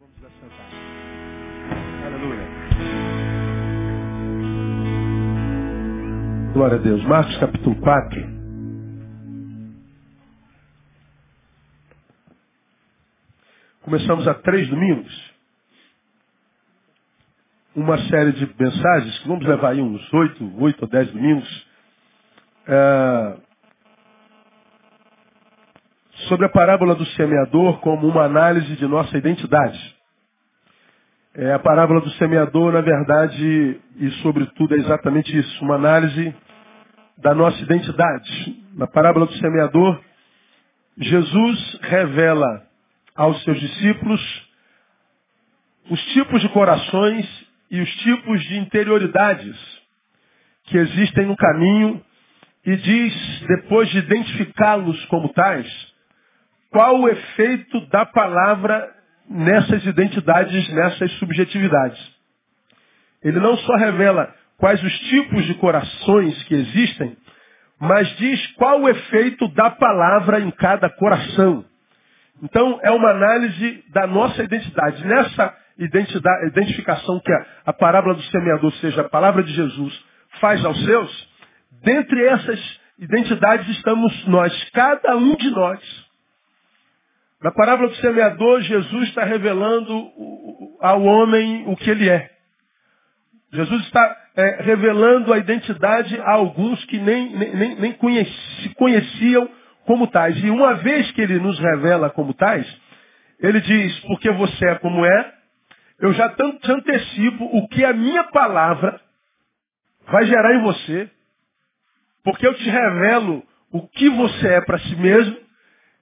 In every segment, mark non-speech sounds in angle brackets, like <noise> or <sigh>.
Vamos assentar. Aleluia. Glória a Deus. Marcos capítulo 4. Começamos há três domingos. Uma série de mensagens que vamos levar aí uns oito, oito ou dez domingos. É, sobre a parábola do semeador como uma análise de nossa identidade. É, a parábola do semeador, na verdade, e sobretudo é exatamente isso, uma análise da nossa identidade. Na parábola do semeador, Jesus revela aos seus discípulos os tipos de corações e os tipos de interioridades que existem no caminho e diz, depois de identificá-los como tais, qual o efeito da palavra nessas identidades, nessas subjetividades. Ele não só revela quais os tipos de corações que existem, mas diz qual o efeito da palavra em cada coração. Então, é uma análise da nossa identidade. Nessa identidade, identificação que a, a parábola do semeador, seja, a palavra de Jesus, faz aos seus, dentre essas identidades estamos nós, cada um de nós. Na parábola do semeador, Jesus está revelando ao homem o que ele é. Jesus está é, revelando a identidade a alguns que nem, nem, nem conheci, conheciam como tais. E uma vez que ele nos revela como tais, ele diz, porque você é como é, eu já te antecipo o que a minha palavra vai gerar em você, porque eu te revelo o que você é para si mesmo,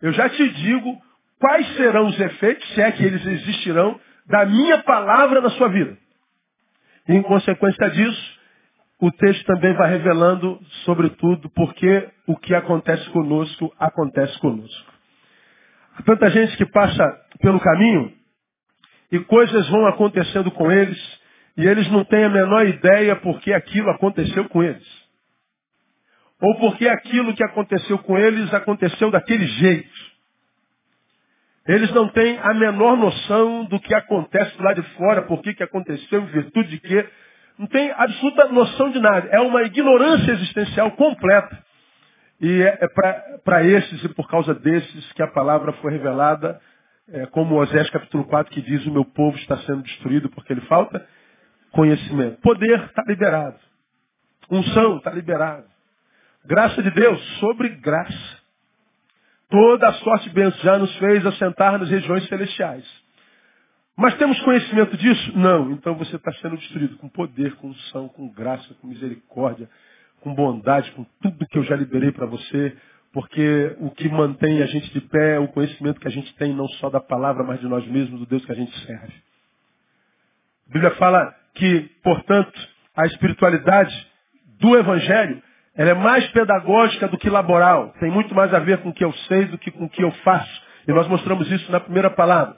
eu já te digo quais serão os efeitos, se é que eles existirão, da minha palavra na sua vida. E, em consequência disso, o texto também vai revelando, sobretudo, porque o que acontece conosco, acontece conosco. Há tanta gente que passa pelo caminho e coisas vão acontecendo com eles e eles não têm a menor ideia porque aquilo aconteceu com eles. Ou porque aquilo que aconteceu com eles aconteceu daquele jeito. Eles não têm a menor noção do que acontece lá de fora, por que, que aconteceu, em virtude de quê. Não tem absoluta noção de nada. É uma ignorância existencial completa. E é, é para esses e por causa desses que a palavra foi revelada, é, como Osés capítulo 4 que diz, o meu povo está sendo destruído porque ele falta conhecimento. Poder está liberado. Unção está liberado. Graça de Deus sobre graça. Toda a sorte de bênçãos já nos fez assentar nas regiões celestiais. Mas temos conhecimento disso? Não. Então você está sendo destruído com poder, com unção, com graça, com misericórdia, com bondade, com tudo que eu já liberei para você. Porque o que mantém a gente de pé é o conhecimento que a gente tem, não só da palavra, mas de nós mesmos, do Deus que a gente serve. A Bíblia fala que, portanto, a espiritualidade do Evangelho ela é mais pedagógica do que laboral. Tem muito mais a ver com o que eu sei do que com o que eu faço. E nós mostramos isso na primeira palavra.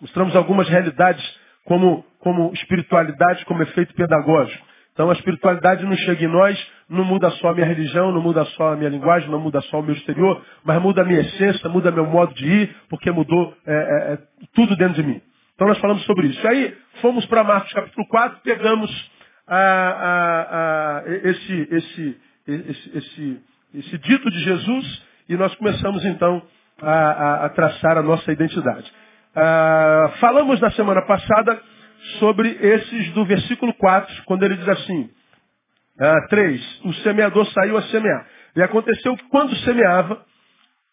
Mostramos algumas realidades como, como espiritualidade, como efeito pedagógico. Então a espiritualidade não chega em nós, não muda só a minha religião, não muda só a minha linguagem, não muda só o meu exterior, mas muda a minha essência, muda meu modo de ir, porque mudou é, é, é tudo dentro de mim. Então nós falamos sobre isso. Aí fomos para Marcos capítulo 4, pegamos a, esse, esse, esse, esse, esse dito de Jesus e nós começamos então a, a, a traçar a nossa identidade. Ah, falamos na semana passada sobre esses do versículo 4, quando ele diz assim, ah, 3, o semeador saiu a semear. E aconteceu que quando semeava,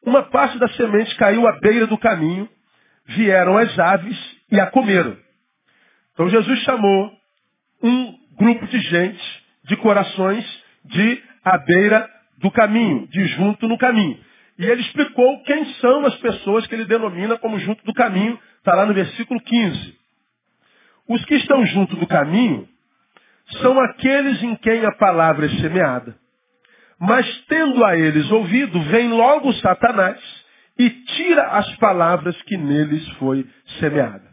uma parte da semente caiu à beira do caminho, vieram as aves e a comeram. Então Jesus chamou um grupo de gente, de corações, de à beira do caminho, de junto no caminho. E ele explicou quem são as pessoas que ele denomina como junto do caminho, está lá no versículo 15. Os que estão junto do caminho são aqueles em quem a palavra é semeada. Mas tendo a eles ouvido, vem logo Satanás e tira as palavras que neles foi semeada.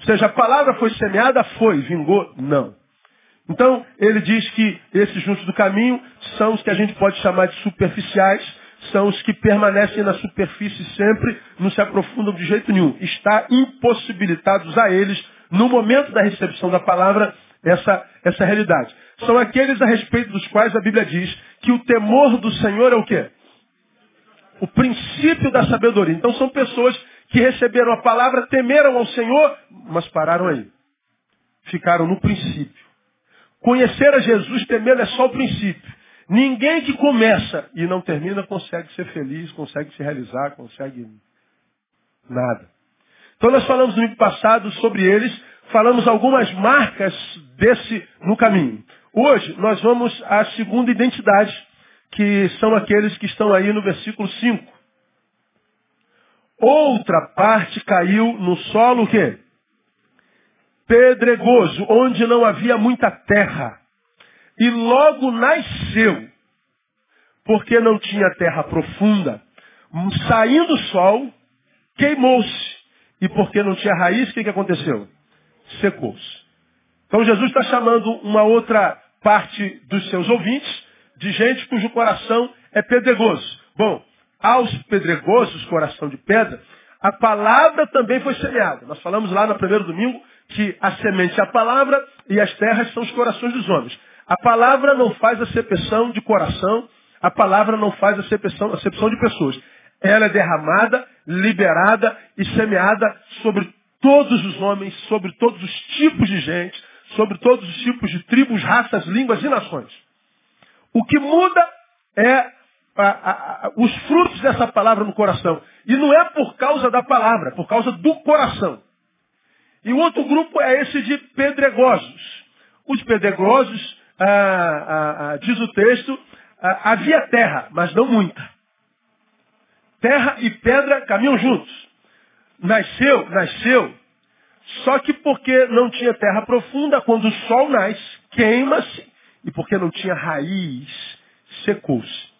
Ou seja, a palavra foi semeada, foi, vingou? Não. Então, ele diz que esses juntos do caminho são os que a gente pode chamar de superficiais, são os que permanecem na superfície sempre, não se aprofundam de jeito nenhum. Está impossibilitados a eles, no momento da recepção da palavra, essa, essa realidade. São aqueles a respeito dos quais a Bíblia diz que o temor do Senhor é o quê? O princípio da sabedoria. Então são pessoas que receberam a palavra, temeram ao Senhor, mas pararam aí. Ficaram no princípio. Conhecer a Jesus temendo é só o princípio. Ninguém que começa e não termina consegue ser feliz, consegue se realizar, consegue nada. Então nós falamos no ano passado sobre eles, falamos algumas marcas desse no caminho. Hoje nós vamos à segunda identidade, que são aqueles que estão aí no versículo 5. Outra parte caiu no solo o quê? Pedregoso, onde não havia muita terra. E logo nasceu, porque não tinha terra profunda. Saindo o sol, queimou-se. E porque não tinha raiz, o que, que aconteceu? Secou-se. Então Jesus está chamando uma outra parte dos seus ouvintes de gente cujo coração é pedregoso. Bom, aos pedregosos, coração de pedra, a palavra também foi semeada. Nós falamos lá no primeiro domingo que a semente é a palavra e as terras são os corações dos homens. A palavra não faz acepção de coração, a palavra não faz acepção, acepção de pessoas. Ela é derramada, liberada e semeada sobre todos os homens, sobre todos os tipos de gente, sobre todos os tipos de tribos, raças, línguas e nações. O que muda é a, a, a, os frutos dessa palavra no coração. E não é por causa da palavra, é por causa do coração. E o outro grupo é esse de pedregosos. Os pedregosos, ah, ah, diz o texto, ah, havia terra, mas não muita. Terra e pedra caminham juntos. Nasceu, nasceu. Só que porque não tinha terra profunda, quando o sol nasce, queima-se. E porque não tinha raiz, secou-se.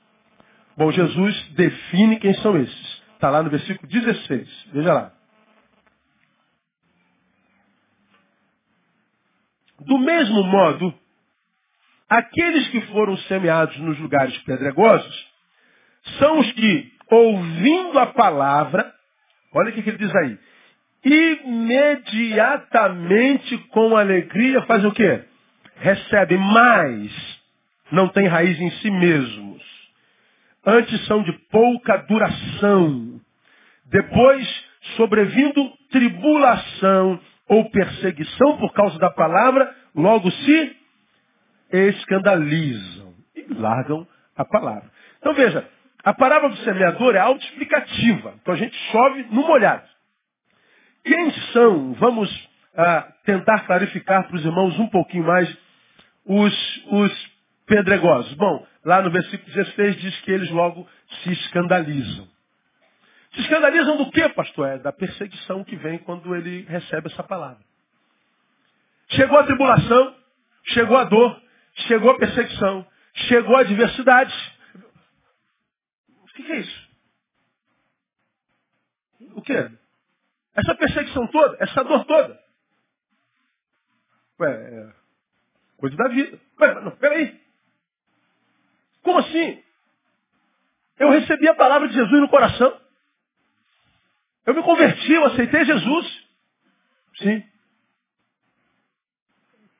Bom, Jesus define quem são esses. Está lá no versículo 16. Veja lá. Do mesmo modo, aqueles que foram semeados nos lugares pedregosos são os que, ouvindo a palavra, olha o que ele diz aí, imediatamente com alegria fazem o quê? Recebem, mas não tem raiz em si mesmos. Antes são de pouca duração. Depois, sobrevindo tribulação ou perseguição por causa da palavra, logo se escandalizam e largam a palavra. Então veja, a parábola do semeador é autoexplicativa. Então a gente chove no molhado. Quem são, vamos ah, tentar clarificar para os irmãos um pouquinho mais, os, os pedregosos? Bom, lá no versículo 16 diz que eles logo se escandalizam. Se escandalizam do que, pastor? É da perseguição que vem quando ele recebe essa palavra. Chegou a tribulação, chegou a dor, chegou a perseguição, chegou a adversidade. O que é isso? O que? Essa perseguição toda, essa dor toda. Ué, é coisa da vida. Ué, não, peraí. Como assim? Eu recebi a palavra de Jesus no coração. Eu me converti, eu aceitei Jesus. Sim.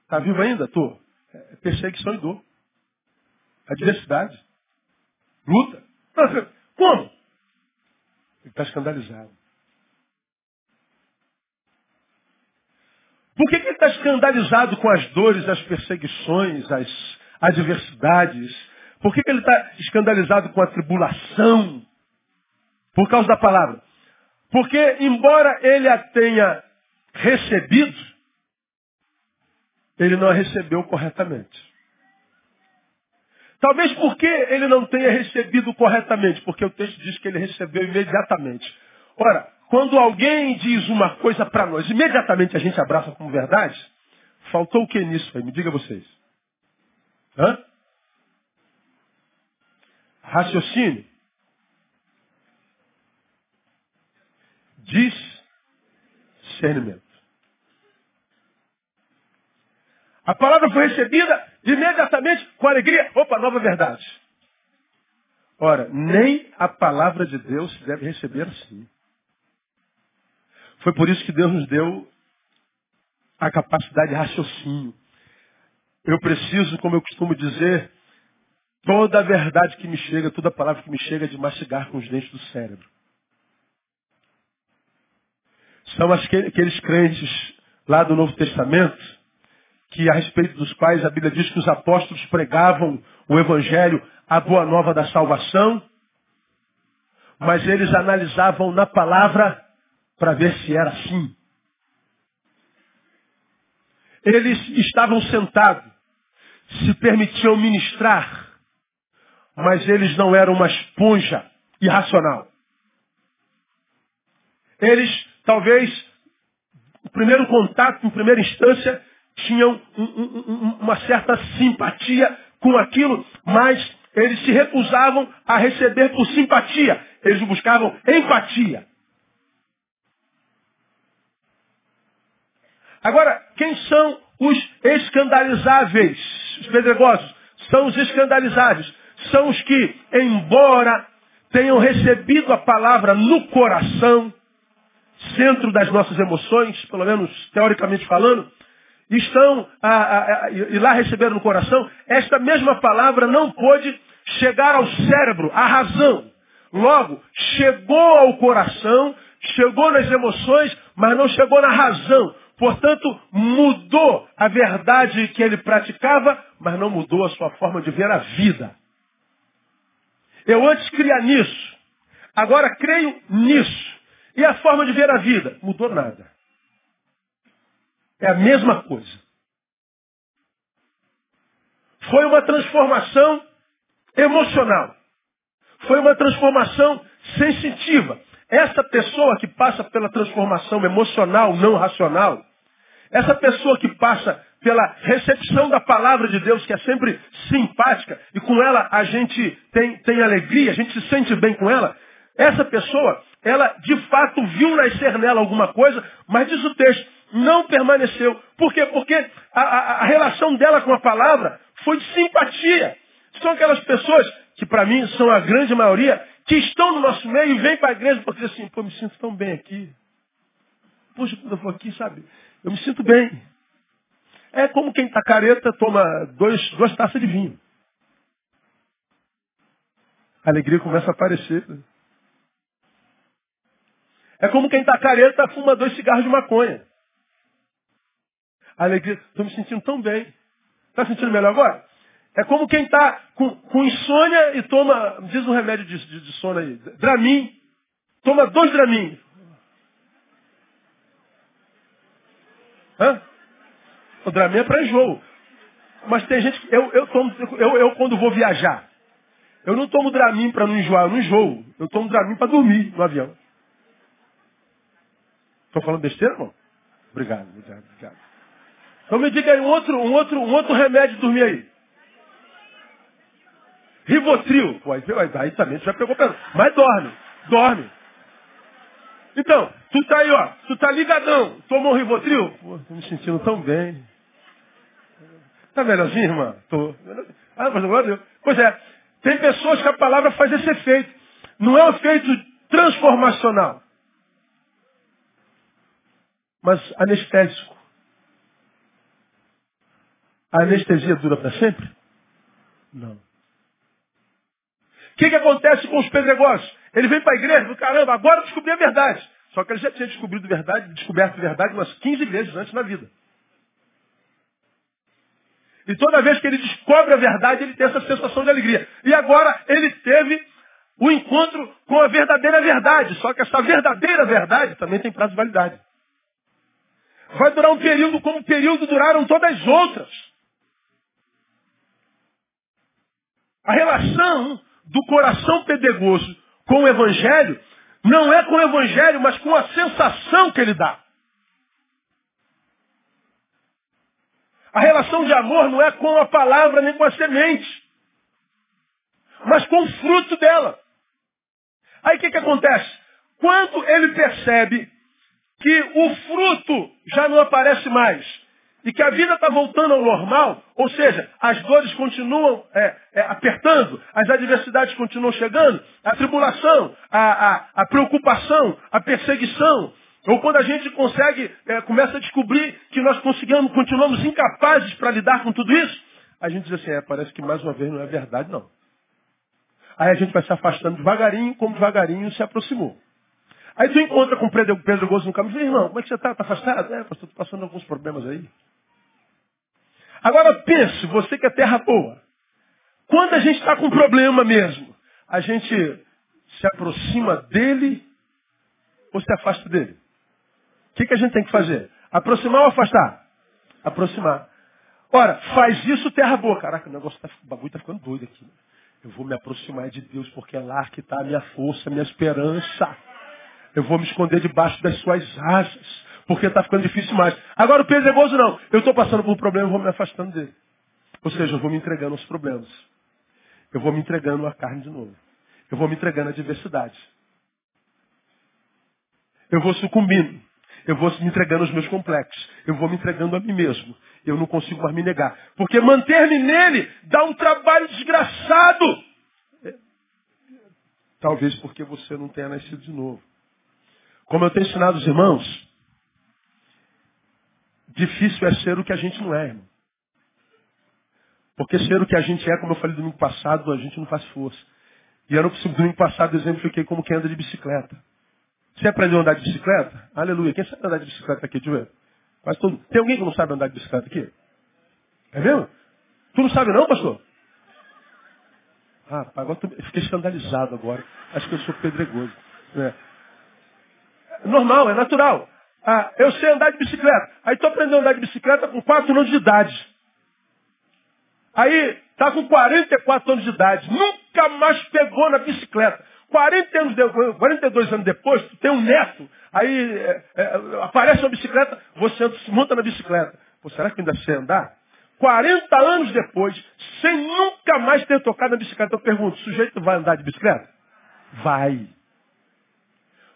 Está vivo ainda? Estou. É perseguição e dor. Adversidade. Luta. Como? Ele está escandalizado. Por que, que ele está escandalizado com as dores, as perseguições, as adversidades? Por que, que ele está escandalizado com a tribulação? Por causa da palavra. Porque, embora ele a tenha recebido, ele não a recebeu corretamente. Talvez porque ele não tenha recebido corretamente, porque o texto diz que ele recebeu imediatamente. Ora, quando alguém diz uma coisa para nós, imediatamente a gente abraça como verdade, faltou o que nisso aí? Me diga vocês. Hã? Raciocínio. Discernimento. A palavra foi recebida imediatamente com alegria. Opa, nova verdade. Ora, nem a palavra de Deus se deve receber assim. Foi por isso que Deus nos deu a capacidade de raciocínio. Eu preciso, como eu costumo dizer, toda a verdade que me chega, toda a palavra que me chega de mastigar com os dentes do cérebro. São aqueles crentes lá do Novo Testamento que a respeito dos quais a Bíblia diz que os apóstolos pregavam o Evangelho, a boa nova da salvação, mas eles analisavam na palavra para ver se era assim. Eles estavam sentados, se permitiam ministrar, mas eles não eram uma esponja irracional. Eles, talvez, o primeiro contato, em primeira instância, tinham um, um, uma certa simpatia com aquilo, mas eles se recusavam a receber por simpatia. Eles buscavam empatia. Agora, quem são os escandalizáveis? Os pedregosos. São os escandalizáveis. São os que, embora tenham recebido a palavra no coração, centro das nossas emoções, pelo menos teoricamente falando, estão a, a, a, e lá receberam no coração, esta mesma palavra não pôde chegar ao cérebro, à razão. Logo, chegou ao coração, chegou nas emoções, mas não chegou na razão. Portanto, mudou a verdade que ele praticava, mas não mudou a sua forma de ver a vida. Eu antes cria nisso, agora creio nisso. E a forma de ver a vida? Mudou nada. É a mesma coisa. Foi uma transformação emocional. Foi uma transformação sensitiva. Essa pessoa que passa pela transformação emocional, não racional, essa pessoa que passa pela recepção da palavra de Deus, que é sempre simpática, e com ela a gente tem, tem alegria, a gente se sente bem com ela, essa pessoa, ela de fato viu nascer nela alguma coisa, mas diz o texto, não permaneceu. Por quê? Porque a, a, a relação dela com a palavra foi de simpatia. São aquelas pessoas, que para mim são a grande maioria, que estão no nosso meio e vêm para a igreja porque assim, pô, me sinto tão bem aqui. Puxa, quando eu for aqui, sabe, eu me sinto bem. É como quem está careta toma dois, duas taças de vinho. A alegria começa a aparecer. É como quem está careta fuma dois cigarros de maconha. Alegria, estou me sentindo tão bem. Está sentindo melhor agora? É como quem está com, com, insônia e toma, diz um remédio de, de, de sono aí, Dramin. Toma dois Dramin. Hã? O Dramin é para enjoo. Mas tem gente que. Eu, eu, tomo, eu, eu quando vou viajar, eu não tomo Dramin para não enjoar, eu não enjoo. Eu tomo Dramin para dormir no avião. Estou falando besteira, irmão? Obrigado, obrigado, obrigado. Então me diga aí um outro, um outro, um outro remédio dormir aí. Rivotril. Pô, aí, aí também já pegou pra... Mas dorme. Dorme. Então, tu tá aí, ó. Tu tá ligadão. Tomou um Rivotril? Pô, tô me sentindo tão bem. Tá melhorzinho, irmã? Tô. Ah, mas agora Deus. Pois é. Tem pessoas que a palavra faz esse efeito. Não é um efeito transformacional. Mas anestésico. A anestesia dura para sempre? Não. O que, que acontece com os pedregosos? Ele vem para a igreja, caramba, agora eu descobri a verdade. Só que ele já tinha descobrido verdade, descoberto verdade umas 15 vezes antes na vida. E toda vez que ele descobre a verdade, ele tem essa sensação de alegria. E agora ele teve o encontro com a verdadeira verdade. Só que essa verdadeira verdade também tem prazo de validade. Vai durar um período como o período duraram todas as outras. A relação do coração pedregoso com o Evangelho não é com o Evangelho, mas com a sensação que ele dá. A relação de amor não é com a palavra nem com a semente, mas com o fruto dela. Aí o que, que acontece? Quando ele percebe que o fruto já não aparece mais, e que a vida está voltando ao normal, ou seja, as dores continuam é, é, apertando, as adversidades continuam chegando, a tribulação, a, a, a preocupação, a perseguição, ou quando a gente consegue, é, começa a descobrir que nós conseguimos, continuamos incapazes para lidar com tudo isso, a gente diz assim, é, parece que mais uma vez não é verdade, não. Aí a gente vai se afastando devagarinho, como devagarinho se aproximou. Aí tu encontra com Pedro, Pedro Gozo no caminho e diz, irmão, como é que você está? Está afastado? É, pastor, estou passando alguns problemas aí. Agora pense, você que é terra boa. Quando a gente está com problema mesmo, a gente se aproxima dele ou se afasta dele? O que, que a gente tem que fazer? Aproximar ou afastar? Aproximar. Ora, faz isso terra boa. Caraca, o negócio tá, o bagulho está ficando doido aqui. Eu vou me aproximar de Deus porque é lá que está a minha força, a minha esperança. Eu vou me esconder debaixo das suas asas porque está ficando difícil mais. Agora o pedregoso não. Eu estou passando por um problema, eu vou me afastando dele. Ou seja, eu vou me entregando aos problemas. Eu vou me entregando à carne de novo. Eu vou me entregando à diversidade. Eu vou sucumbindo. Eu vou me entregando aos meus complexos. Eu vou me entregando a mim mesmo. Eu não consigo mais me negar. Porque manter-me nele dá um trabalho desgraçado. Talvez porque você não tenha nascido de novo. Como eu tenho ensinado os irmãos, Difícil é ser o que a gente não é, irmão. Porque ser o que a gente é, como eu falei domingo passado, a gente não faz força. E eu não preciso, domingo passado, exemplifiquei como quem anda de bicicleta. Você aprendeu a andar de bicicleta? Aleluia. Quem sabe andar de bicicleta aqui? Eu ver. Quase todo... Tem alguém que não sabe andar de bicicleta aqui? É mesmo? Tu não sabe não, pastor? Ah, agora tô... fiquei escandalizado agora. Acho que eu sou pedregoso. É. Normal, é natural. Ah, eu sei andar de bicicleta. Aí estou aprendendo a andar de bicicleta com 4 anos de idade. Aí está com 44 anos de idade. Nunca mais pegou na bicicleta. 40 anos de, 42 anos depois, tu tem um neto. Aí é, é, aparece uma bicicleta, você monta na bicicleta. Pô, será que ainda sei andar? 40 anos depois, sem nunca mais ter tocado na bicicleta, eu pergunto, o sujeito vai andar de bicicleta? Vai.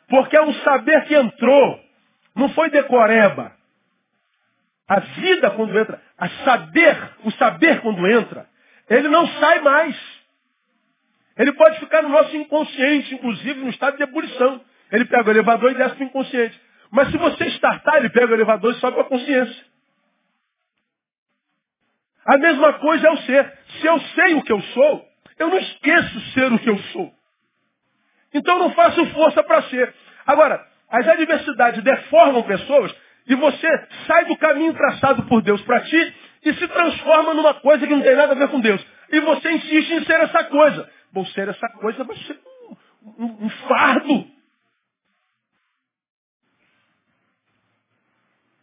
Porque é um saber que entrou. Não foi decoreba. A vida quando entra, a saber, o saber quando entra, ele não sai mais. Ele pode ficar no nosso inconsciente, inclusive no estado de ebulição. Ele pega o elevador e desce para o inconsciente. Mas se você startar, ele pega o elevador e sobe para a consciência. A mesma coisa é o ser. Se eu sei o que eu sou, eu não esqueço ser o que eu sou. Então não faço força para ser. Agora, as adversidades deformam pessoas e você sai do caminho traçado por Deus para ti e se transforma numa coisa que não tem nada a ver com Deus. E você insiste em ser essa coisa. Bom, ser essa coisa vai ser um, um, um fardo.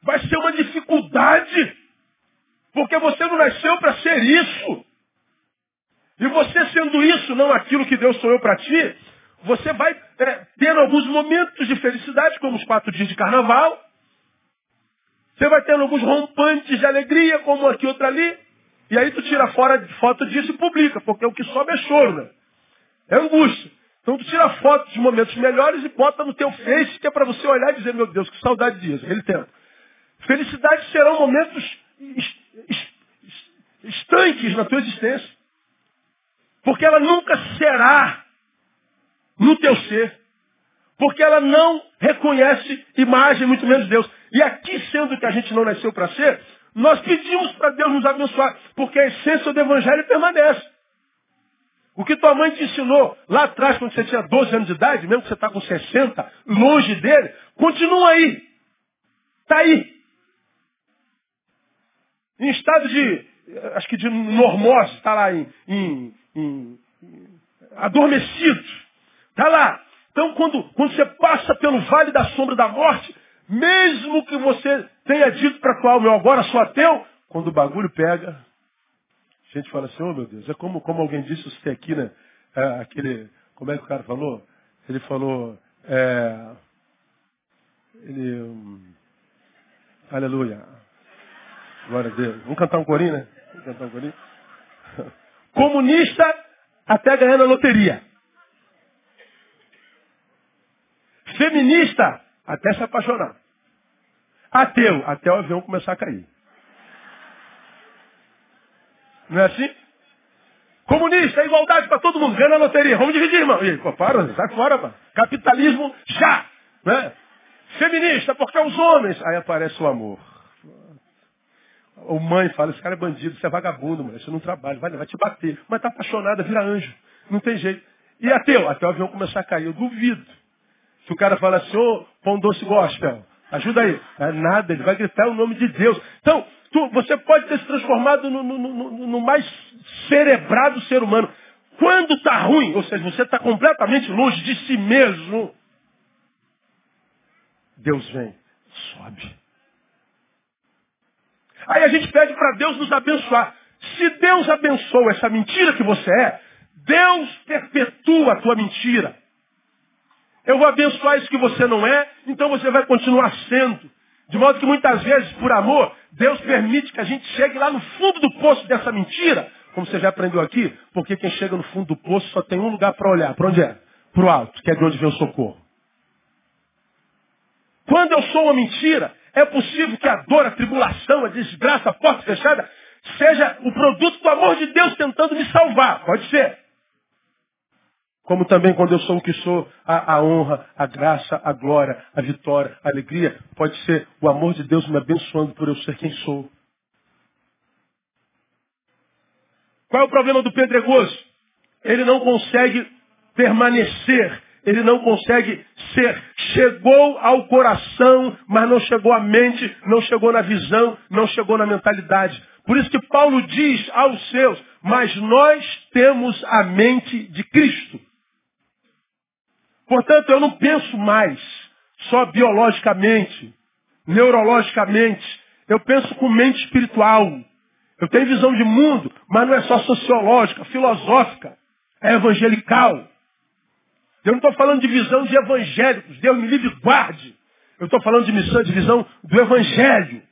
Vai ser uma dificuldade. Porque você não nasceu para ser isso. E você sendo isso, não aquilo que Deus sonhou para ti, você vai é, tendo alguns momentos de felicidade, como os quatro dias de carnaval. Você vai tendo alguns rompantes de alegria, como aqui outro ali. E aí tu tira fora foto disso e publica, porque o que sobe é choro, né? É angústia. Então tu tira foto de momentos melhores e bota no teu Face, que é para você olhar e dizer, meu Deus, que saudade disso, aquele tempo. Felicidade serão momentos estanques na tua existência. Porque ela nunca será no teu ser. Porque ela não reconhece imagem, muito menos Deus. E aqui, sendo que a gente não nasceu para ser, nós pedimos para Deus nos abençoar, porque a essência do Evangelho permanece. O que tua mãe te ensinou lá atrás, quando você tinha 12 anos de idade, mesmo que você está com 60, longe dele, continua aí. Está aí. Em estado de, acho que de normose, está lá em, em, em, adormecido. Está lá. Então, quando, quando você passa pelo vale da sombra da morte, mesmo que você tenha dito para a tua alma, eu agora sou ateu, quando o bagulho pega, a gente fala assim, oh meu Deus, é como, como alguém disse, você tem aqui, né? É, aquele, como é que o cara falou? Ele falou, é, ele, hum, aleluia, glória a Deus. Vamos cantar um corinho, né? Vamos cantar um corinho. <laughs> Comunista até ganhando a loteria. Feminista, até se apaixonar. Ateu, até o avião começar a cair. Não é assim? Comunista, igualdade para todo mundo, ganha na loteria. Vamos dividir, irmão. E, pô, para, sai fora, mano. Capitalismo já. Né? Feminista, porque os homens. Aí aparece o amor. O mãe fala, esse cara é bandido, você é vagabundo, mano, você não trabalha, vai, vai te bater. Mas tá apaixonada, vira anjo. Não tem jeito. E ateu? Até o avião começar a cair. Eu duvido. Se o cara fala assim, ô, pão doce gospel, ajuda aí. É nada, ele vai gritar o nome de Deus. Então, tu, você pode ter se transformado no, no, no, no mais cerebrado ser humano. Quando está ruim, ou seja, você está completamente longe de si mesmo, Deus vem, sobe. Aí a gente pede para Deus nos abençoar. Se Deus abençoa essa mentira que você é, Deus perpetua a tua mentira. Eu vou abençoar isso que você não é, então você vai continuar sendo. De modo que muitas vezes, por amor, Deus permite que a gente chegue lá no fundo do poço dessa mentira, como você já aprendeu aqui, porque quem chega no fundo do poço só tem um lugar para olhar. Para onde é? Para o alto, que é de onde vem o socorro. Quando eu sou uma mentira, é possível que a dor, a tribulação, a desgraça, a porta fechada, seja o produto do amor de Deus tentando me salvar. Pode ser. Como também quando eu sou o que sou, a, a, honra, a graça, a glória, a vitória, a alegria, pode ser o amor de Deus me abençoando por eu ser quem sou. Qual é o problema do pedregoso? Ele não consegue permanecer, ele não consegue ser. Chegou ao coração, mas não chegou à mente, não chegou na visão, não chegou na mentalidade. Por isso que Paulo diz aos seus, mas nós temos a mente de Cristo. Portanto, eu não penso mais só biologicamente, neurologicamente. Eu penso com mente espiritual. Eu tenho visão de mundo, mas não é só sociológica, filosófica, é evangelical. Eu não estou falando de visão de evangélicos, Deus me livre guarde. Eu estou falando de missão, de visão do evangelho.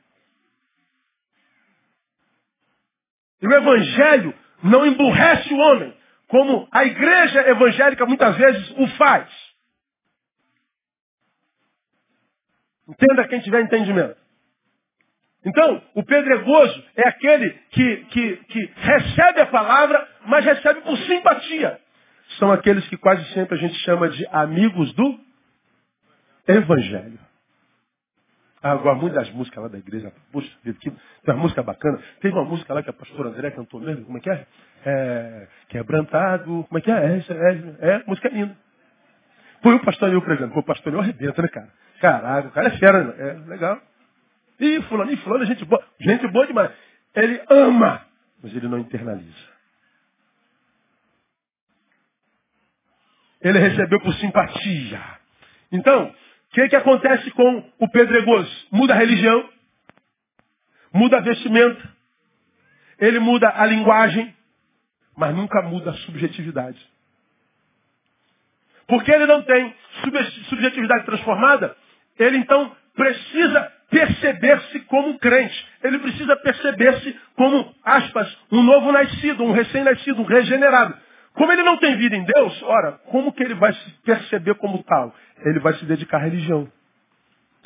E o evangelho não emburrece o homem, como a igreja evangélica muitas vezes o faz. Entenda quem tiver entendimento. Então, o pedregoso é aquele que, que, que recebe a palavra, mas recebe por simpatia. São aqueles que quase sempre a gente chama de amigos do Evangelho. Ah, gosto muito das músicas lá da igreja. Puxa vida, que, tem uma música bacana. Teve uma música lá que a pastora André cantou mesmo. Como é que é? é quebrantado. Como é que é? É, é, é música linda. Foi o pastor eu pregando. Pô, o pastor eu arrebenta, né, cara? Caraca, o cara é fera? É, legal. E fulano, e fulano, é gente boa. Gente boa demais. Ele ama, mas ele não internaliza. Ele recebeu por simpatia. Então, o que, que acontece com o pedregoso? Muda a religião, muda a vestimenta, ele muda a linguagem, mas nunca muda a subjetividade. Porque ele não tem subjetividade transformada, ele então precisa perceber-se como crente. Ele precisa perceber-se como, aspas, um novo nascido, um recém-nascido, um regenerado. Como ele não tem vida em Deus, ora, como que ele vai se perceber como tal? Ele vai se dedicar à religião.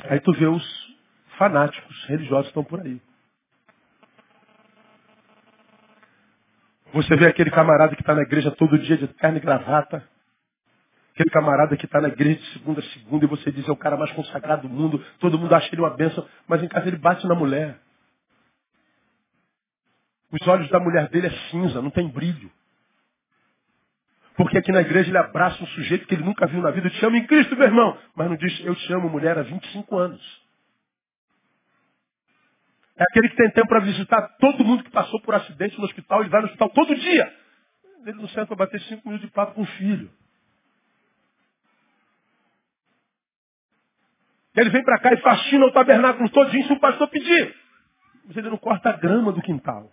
Aí tu vê os fanáticos religiosos estão por aí. Você vê aquele camarada que está na igreja todo dia de terno e gravata. Aquele camarada que está na igreja de segunda a segunda e você diz é o cara mais consagrado do mundo, todo mundo acha ele uma bênção, mas em casa ele bate na mulher. Os olhos da mulher dele é cinza, não tem brilho. Porque aqui na igreja ele abraça um sujeito que ele nunca viu na vida. Eu te amo em Cristo, meu irmão. Mas não diz, eu te amo, mulher, há 25 anos. É aquele que tem tempo para visitar todo mundo que passou por acidente no hospital. Ele vai no hospital todo dia. Ele não senta para bater cinco minutos de papo com o filho. Ele vem para cá e fascina o tabernáculo todinho se o pastor pedir. Mas ele não corta a grama do quintal.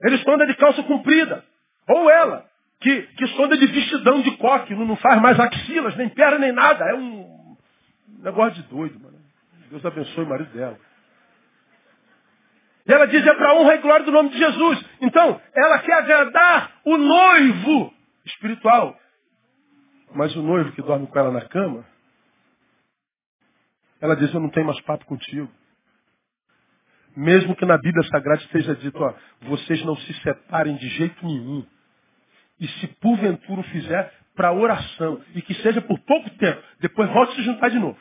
Ele esconda de calça comprida. Ou ela, que, que sonda de vestidão de coque, não, não faz mais axilas, nem perna, nem nada. É um negócio de doido, mano. Deus abençoe o marido dela. E ela diz, é para honra e glória do nome de Jesus. Então, ela quer agradar o noivo espiritual. Mas o noivo que dorme com ela na cama, ela diz, eu não tenho mais papo contigo. Mesmo que na Bíblia Sagrada esteja dito, ó, vocês não se separem de jeito nenhum. E se porventura o fizer, para oração. E que seja por pouco tempo. Depois volte a se juntar de novo.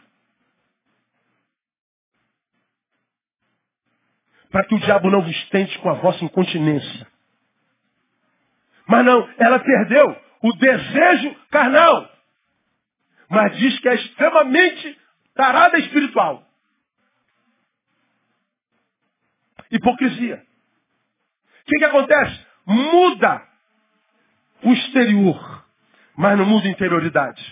Para que o diabo não vos tente com a vossa incontinência. Mas não, ela perdeu o desejo carnal. Mas diz que é extremamente tarada espiritual. Hipocrisia. O que, que acontece? Muda o exterior, mas não muda a interioridade.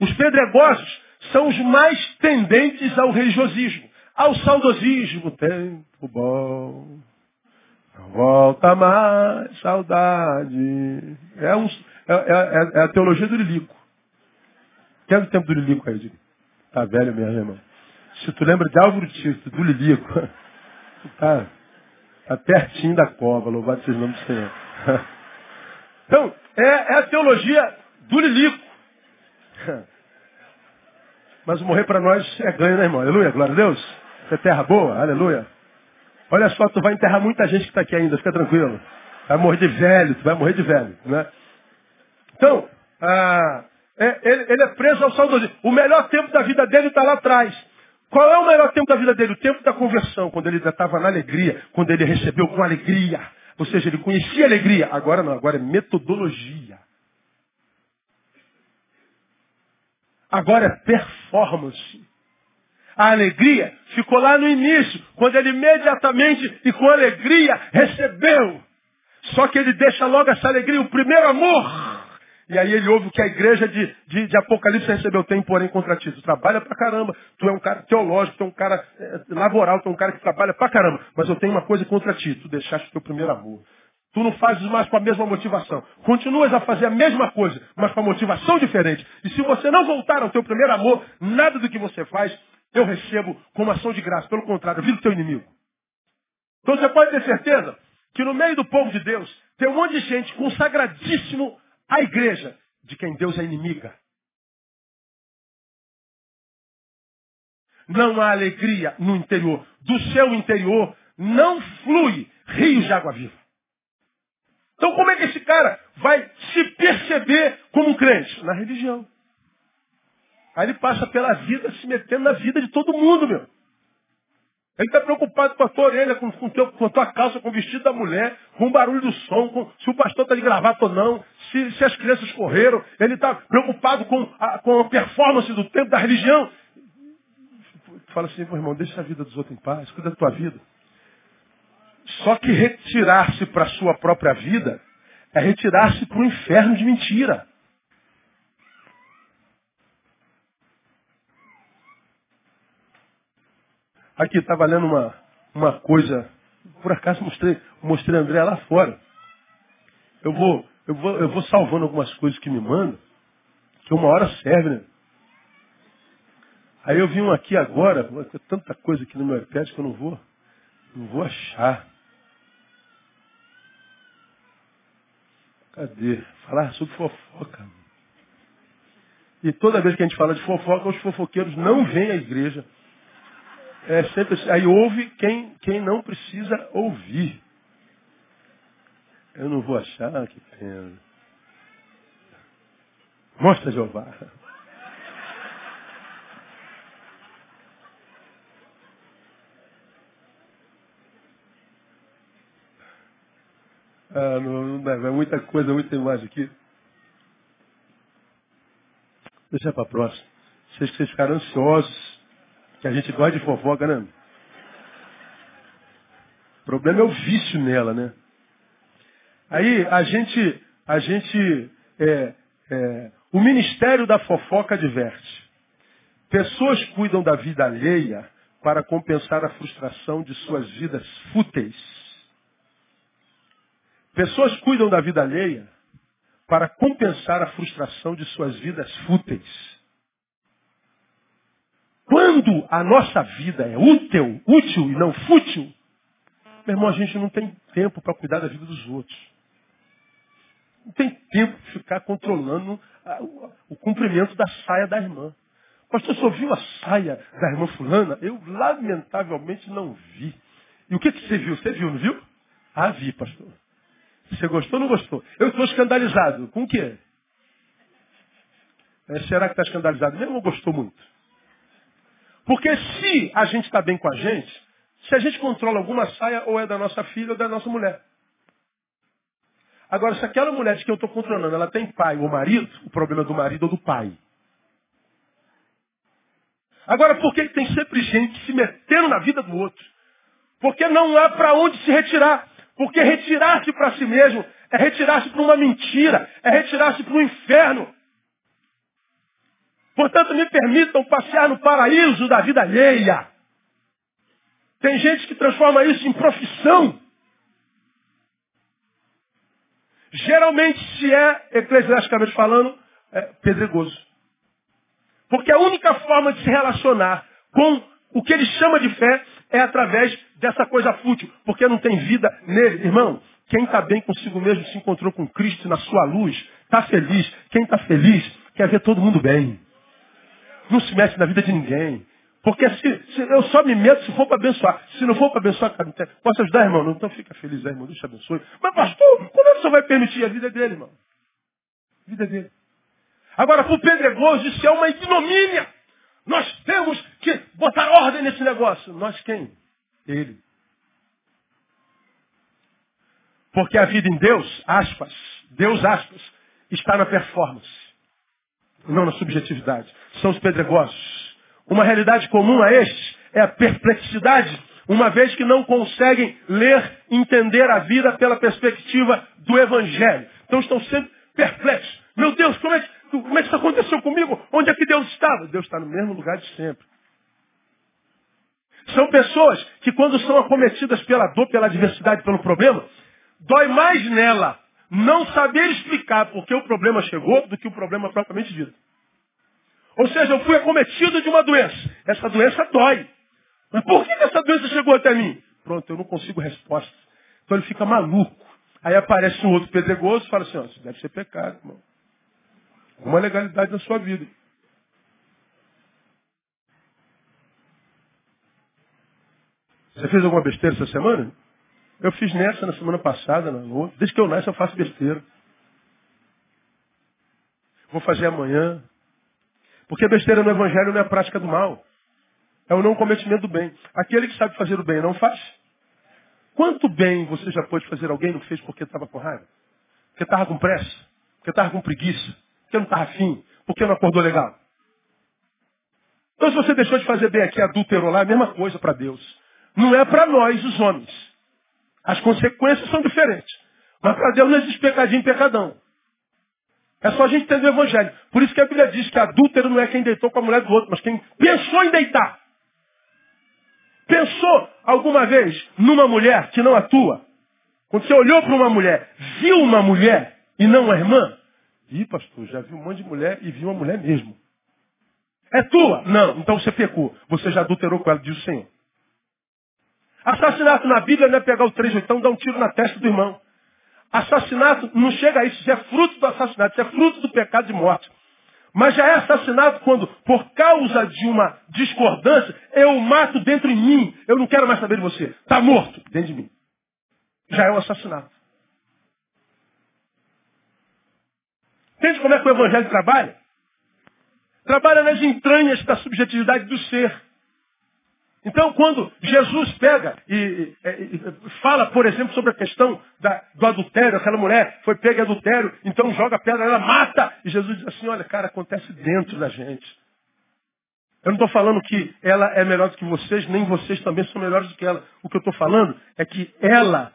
Os pedregosos são os mais tendentes ao religiosismo, ao saudosismo. Tempo bom, não volta mais, saudade. É, um, é, é, é a teologia do Lilico. Quer o tempo do Lilico aí? Tá velho mesmo, irmão. Se tu lembra de Álvaro Tito, do Lilico, <laughs> tá, tá pertinho da cova, louvado seja o nome do Senhor. <laughs> Então, é, é a teologia do Lilico. <laughs> Mas morrer para nós é ganho, né, irmão? Aleluia, glória a Deus. É terra boa, aleluia. Olha só, tu vai enterrar muita gente que está aqui ainda, fica tranquilo. Vai morrer de velho, tu vai morrer de velho, né? Então, ah, é, ele, ele, é preso ao saudosismo. O melhor tempo da vida dele está lá atrás. Qual é o melhor tempo da vida dele? O tempo da conversão, quando ele estava na alegria, quando ele recebeu com alegria. Ou seja, ele conhecia alegria. Agora não, agora é metodologia. Agora é performance. A alegria ficou lá no início, quando ele imediatamente e com alegria recebeu. Só que ele deixa logo essa alegria, o primeiro amor. E aí ele ouve o que a igreja de, de, de Apocalipse recebeu. Tem, porém, contra ti. Tu trabalha pra caramba. Tu é um cara teológico, tu é um cara é, laboral, tu é um cara que trabalha pra caramba. Mas eu tenho uma coisa contra ti. Tu deixaste o teu primeiro amor. Tu não fazes mais com a mesma motivação. Continuas a fazer a mesma coisa, mas com a motivação diferente. E se você não voltar ao teu primeiro amor, nada do que você faz, eu recebo como ação de graça. Pelo contrário, eu viro teu inimigo. Então você pode ter certeza que no meio do povo de Deus tem um monte de gente consagradíssimo a igreja de quem Deus é inimiga. Não há alegria no interior. Do seu interior não flui rios de água viva. Então como é que esse cara vai se perceber como um crente? Na religião. Aí ele passa pela vida se metendo na vida de todo mundo, meu. Ele está preocupado com a tua orelha, com, com, teu, com a tua calça, com o vestido da mulher, com o barulho do som, com se o pastor está de gravata ou não, se, se as crianças correram. Ele está preocupado com a, com a performance do tempo da religião. Fala assim, meu irmão, deixa a vida dos outros em paz, cuida da tua vida. Só que retirar-se para a sua própria vida é retirar-se para o inferno de mentira. Aqui estava lendo uma, uma coisa, por acaso mostrei, mostrei a André lá fora. Eu vou, eu vou, eu vou salvando algumas coisas que me mandam, que uma hora serve, né? Aí eu vi um aqui agora, tanta coisa aqui no meu iPad que eu não vou, não vou achar. Cadê? Falar sobre fofoca. E toda vez que a gente fala de fofoca, os fofoqueiros não vêm à igreja é sempre assim. Aí ouve quem, quem não precisa ouvir. Eu não vou achar, que pena. Mostra Jeová. Ah, não, não é muita coisa, muita imagem aqui. Deixa para a próxima. Vocês vocês ficaram ansiosos que a gente gosta de fofoca, né? O problema é o vício nela, né? Aí a gente, a gente, é, é, o ministério da fofoca adverte. Pessoas cuidam da vida alheia para compensar a frustração de suas vidas fúteis. Pessoas cuidam da vida alheia para compensar a frustração de suas vidas fúteis. Quando a nossa vida é útil, útil e não fútil, meu irmão, a gente não tem tempo para cuidar da vida dos outros. Não tem tempo de ficar controlando a, o, o cumprimento da saia da irmã. Pastor, só viu a saia da irmã fulana? Eu lamentavelmente não vi. E o que, que você viu? Você viu, não viu? Ah, vi, pastor. Você gostou ou não gostou? Eu estou escandalizado. Com o quê? É, será que está escandalizado mesmo ou gostou muito? Porque se a gente está bem com a gente, se a gente controla alguma saia, ou é da nossa filha ou da nossa mulher. Agora, se aquela mulher de que eu estou controlando, ela tem pai ou marido, o problema é do marido ou do pai. Agora, por que tem sempre gente se metendo na vida do outro? Porque não há para onde se retirar. Porque retirar-se para si mesmo é retirar-se para uma mentira, é retirar-se para um inferno. Portanto, me permitam passear no paraíso da vida alheia. Tem gente que transforma isso em profissão. Geralmente, se é, eclesiasticamente falando, é pedregoso. Porque a única forma de se relacionar com o que ele chama de fé é através dessa coisa fútil, porque não tem vida nele. Irmão, quem está bem consigo mesmo se encontrou com Cristo na sua luz, está feliz. Quem está feliz quer ver todo mundo bem. Não se mete na vida de ninguém. Porque se, se eu só me meto se for para abençoar. Se não for para abençoar, posso ajudar, irmão? Então fica feliz aí, irmão. Deus te abençoe. Mas, pastor, como é que o senhor vai permitir a vida dele, irmão? A vida dele. Agora, para o pedregoso, isso é uma ignomínia. Nós temos que botar ordem nesse negócio. Nós quem? Ele. Porque a vida em Deus, aspas, Deus, aspas, está na performance, não na subjetividade. São os pedregosos. Uma realidade comum a estes é a perplexidade, uma vez que não conseguem ler, entender a vida pela perspectiva do Evangelho. Então estão sempre perplexos. Meu Deus, como é que como é que isso aconteceu comigo? Onde é que Deus estava? Deus está no mesmo lugar de sempre. São pessoas que quando são acometidas pela dor, pela adversidade, pelo problema, dói mais nela não saber explicar por que o problema chegou do que o problema propriamente dito. Ou seja, eu fui acometido de uma doença. Essa doença dói. Mas por que essa doença chegou até mim? Pronto, eu não consigo resposta. Então ele fica maluco. Aí aparece um outro pedregoso e fala assim, ó, isso deve ser pecado, irmão uma legalidade na sua vida. Você fez alguma besteira essa semana? Eu fiz nessa na semana passada, na outra. Desde que eu nasço eu faço besteira. Vou fazer amanhã. Porque besteira no Evangelho não é a prática do mal. É o não cometimento do bem. Aquele que sabe fazer o bem não faz. Quanto bem você já pôde fazer alguém não fez porque estava com raiva? Porque estava com pressa? Porque estava com preguiça? Porque não estava afim? Porque não acordou legal? Então se você deixou de fazer bem aqui, adulterou lá, é a mesma coisa para Deus. Não é para nós, os homens. As consequências são diferentes. Mas para Deus não existe pecadinho e pecadão. É só a gente entender o Evangelho. Por isso que a Bíblia diz que adúltero não é quem deitou com a mulher do outro, mas quem pensou em deitar. Pensou alguma vez numa mulher que não atua? Quando você olhou para uma mulher, viu uma mulher e não uma irmã? Ih, pastor, já vi um monte de mulher e vi uma mulher mesmo. É tua? Não, então você pecou. Você já adulterou com ela, diz o Senhor. Assassinato na Bíblia não é pegar o três oitão dar um tiro na testa do irmão. Assassinato não chega a isso, isso é fruto do assassinato, isso é fruto do pecado de morte. Mas já é assassinato quando, por causa de uma discordância, eu mato dentro de mim. Eu não quero mais saber de você. Está morto dentro de mim. Já é um assassinato. Entende como é que o Evangelho trabalha? Trabalha nas entranhas da subjetividade do ser. Então, quando Jesus pega e, e, e, fala, por exemplo, sobre a questão da, do adultério, aquela mulher foi pega em adultério, então joga pedra, ela mata. E Jesus diz assim, olha, cara, acontece dentro da gente. Eu não estou falando que ela é melhor do que vocês, nem vocês também são melhores do que ela. O que eu estou falando é que ela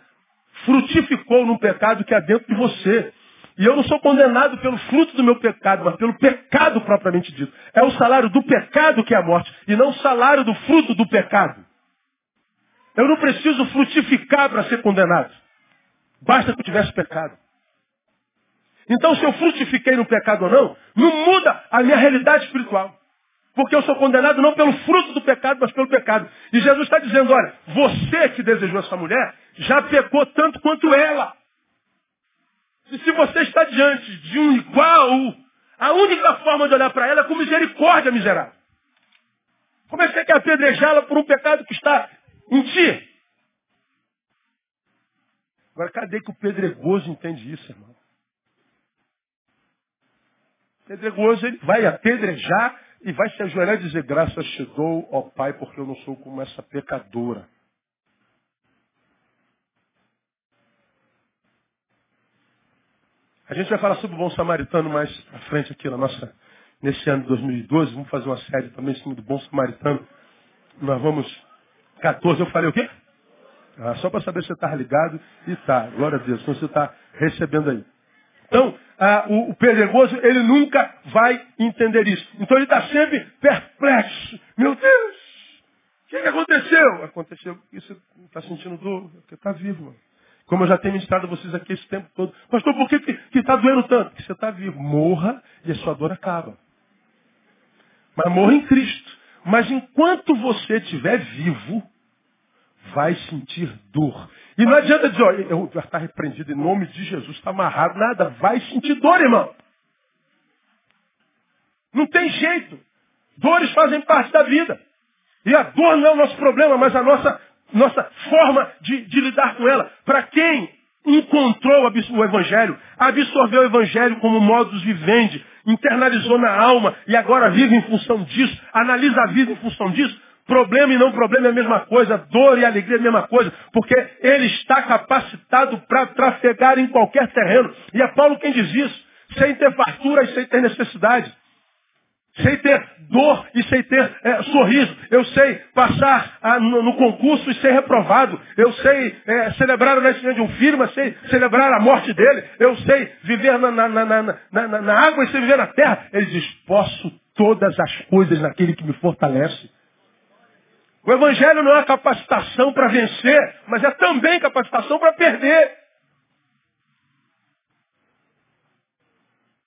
frutificou num pecado que é dentro de você. E eu não sou condenado pelo fruto do meu pecado, mas pelo pecado propriamente dito. É o salário do pecado que é a morte, e não o salário do fruto do pecado. Eu não preciso frutificar para ser condenado. Basta que eu tivesse pecado. Então, se eu frutifiquei no pecado ou não, não muda a minha realidade espiritual. Porque eu sou condenado não pelo fruto do pecado, mas pelo pecado. E Jesus está dizendo, olha, você que desejou essa mulher, já pecou tanto quanto ela. E se você está diante de um igual, a única forma de olhar para ela é com misericórdia, miserável. Como é que você quer apedrejá-la por um pecado que está em ti? Agora, cadê que o pedregoso entende isso, irmão? O pedregoso, ele vai apedrejar e vai se ajoelhar e dizer, graças te dou, ó Pai, porque eu não sou como essa pecadora. A gente vai falar sobre o bom samaritano mais à frente aqui na nossa, nesse ano de 2012. Vamos fazer uma série também em cima do bom samaritano. Nós vamos 14, eu falei o quê? Ah, só para saber se você está ligado. E tá, glória a Deus. Então você está recebendo aí. Então, ah, o, o ele nunca vai entender isso. Então ele está sempre perplexo. Meu Deus, o que, que aconteceu? Aconteceu isso, está sentindo dor, porque está vivo, mano. Como eu já tenho ministrado a vocês aqui esse tempo todo. Pastor, por que está doendo tanto? Porque você está vivo. Morra e a sua dor acaba. Mas morra em Cristo. Mas enquanto você estiver vivo, vai sentir dor. E não adianta dizer, olha, eu já está repreendido em nome de Jesus, está amarrado, nada, vai sentir dor, irmão. Não tem jeito. Dores fazem parte da vida. E a dor não é o nosso problema, mas a nossa, nossa forma de, de lidar com ela. Para quem encontrou o Evangelho, absorveu o Evangelho como modus vivendi, internalizou na alma e agora vive em função disso, analisa a vida em função disso, Problema e não problema é a mesma coisa, dor e alegria é a mesma coisa, porque ele está capacitado para trafegar em qualquer terreno. E é Paulo quem diz isso, sem ter fartura e sem ter necessidade. Sem ter dor e sem ter é, sorriso. Eu sei passar ah, no, no, concurso e ser reprovado. Eu sei é, celebrar o nascimento de um filho, mas sei celebrar a morte dele. Eu sei viver na, na, na, na água e sei viver na terra. Ele diz, posso todas as coisas naquele que me fortalece. O Evangelho não é capacitação para vencer, mas é também capacitação para perder.